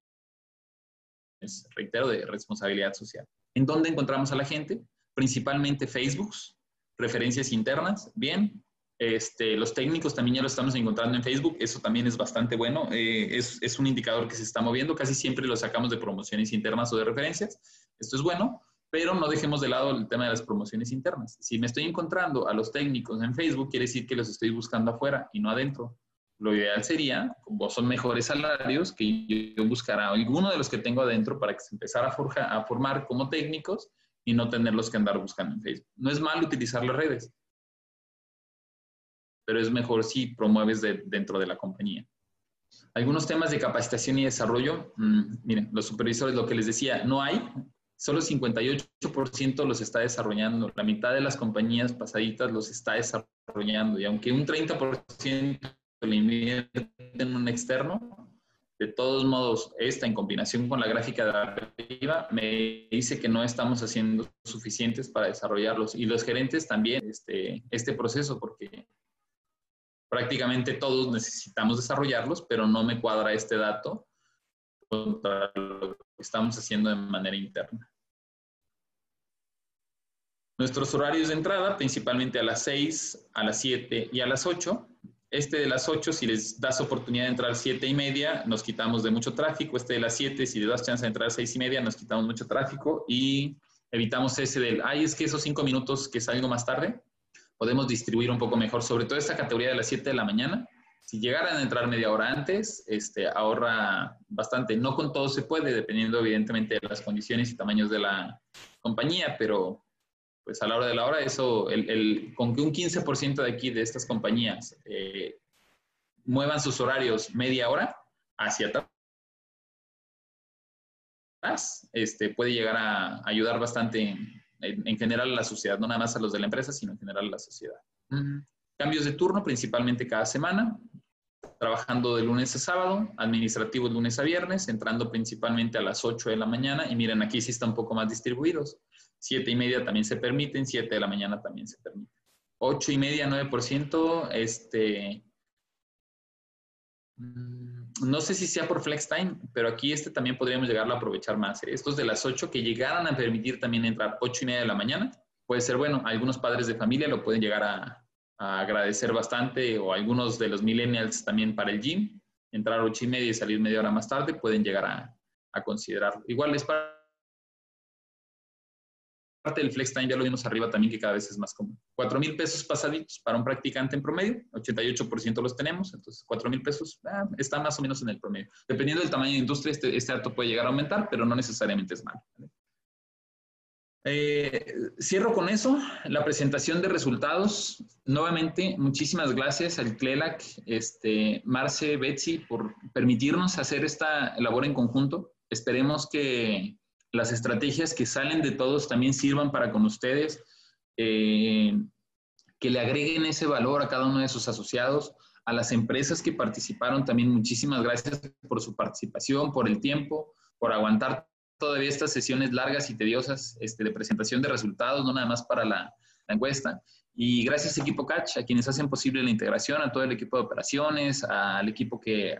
reitero, de responsabilidad social. ¿En dónde encontramos a la gente? Principalmente Facebook, referencias internas, bien. Este, los técnicos también ya lo estamos encontrando en Facebook, eso también es bastante bueno, eh, es, es un indicador que se está moviendo, casi siempre lo sacamos de promociones internas o de referencias, esto es bueno pero no dejemos de lado el tema de las promociones internas. Si me estoy encontrando a los técnicos en Facebook, quiere decir que los estoy buscando afuera y no adentro. Lo ideal sería, como son mejores salarios, que yo buscara alguno de los que tengo adentro para que se empezara a, a formar como técnicos y no tenerlos que andar buscando en Facebook. No es mal utilizar las redes, pero es mejor si promueves dentro de la compañía. Algunos temas de capacitación y desarrollo, mm, miren, los supervisores, lo que les decía, no hay, solo 58% los está desarrollando. La mitad de las compañías pasaditas los está desarrollando. Y aunque un 30% lo invierte en un externo, de todos modos, esta en combinación con la gráfica de arriba me dice que no estamos haciendo suficientes para desarrollarlos. Y los gerentes también este, este proceso, porque prácticamente todos necesitamos desarrollarlos, pero no me cuadra este dato contra lo que estamos haciendo de manera interna. Nuestros horarios de entrada, principalmente a las 6, a las 7 y a las 8. Este de las 8, si les das oportunidad de entrar a 7 y media, nos quitamos de mucho tráfico. Este de las 7, si les das chance de entrar a 6 y media, nos quitamos mucho tráfico y evitamos ese del, ay, es que esos 5 minutos que salgo más tarde, podemos distribuir un poco mejor, sobre todo esta categoría de las 7 de la mañana. Si llegaran a entrar media hora antes, este, ahorra bastante. No con todo se puede, dependiendo evidentemente de las condiciones y tamaños de la compañía, pero pues a la hora de la hora, eso, el, con que un 15% de aquí, de estas compañías, eh, muevan sus horarios media hora hacia atrás, este, puede llegar a ayudar bastante en, general a la sociedad, no nada más a los de la empresa, sino en general a la sociedad. Cambios de turno, principalmente cada semana, trabajando de lunes a sábado, administrativo de lunes a viernes, entrando principalmente a las 8 de la mañana, y miren, aquí sí está un poco más distribuidos. Siete y media también se permiten, 7 de la mañana también se permiten. Ocho y media, 9%, este, mm, no sé si sea por flex time, pero aquí este también podríamos llegarlo a aprovechar más. Estos de las 8 que llegaran a permitir también entrar 8 y media de la mañana, puede ser bueno. Algunos padres de familia lo pueden llegar a, agradecer bastante, o algunos de los millennials también para el gym, entrar 8 y media y salir media hora más tarde, pueden llegar a, a considerarlo. Igual es para parte del flex time ya lo vimos arriba también que cada vez es más común. 4 mil pesos pasaditos para un practicante en promedio, 88% los tenemos, entonces 4 mil pesos ah, está más o menos en el promedio. Dependiendo del tamaño de industria, este, este dato puede llegar a aumentar, pero no necesariamente es malo. Eh, cierro con eso, la presentación de resultados. Nuevamente, muchísimas gracias al CLELAC, este, Marce, Betsy, por permitirnos hacer esta labor en conjunto. Esperemos que las estrategias que salen de todos también sirvan para con ustedes, eh, que le agreguen ese valor a cada uno de sus asociados, a las empresas que participaron también muchísimas gracias por su participación, por el tiempo, por aguantar todavía estas sesiones largas y tediosas este, de presentación de resultados, no nada más para la, encuesta. Y gracias equipo Catch, a quienes hacen posible la integración, a todo el equipo de operaciones, al equipo que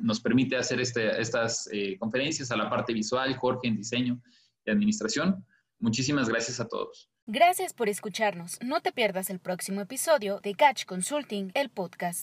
nos permite hacer este, estas eh, conferencias, a la parte visual, Jorge en diseño y administración. Muchísimas gracias a todos. Gracias por escucharnos. No te pierdas el próximo episodio de Catch Consulting, el podcast.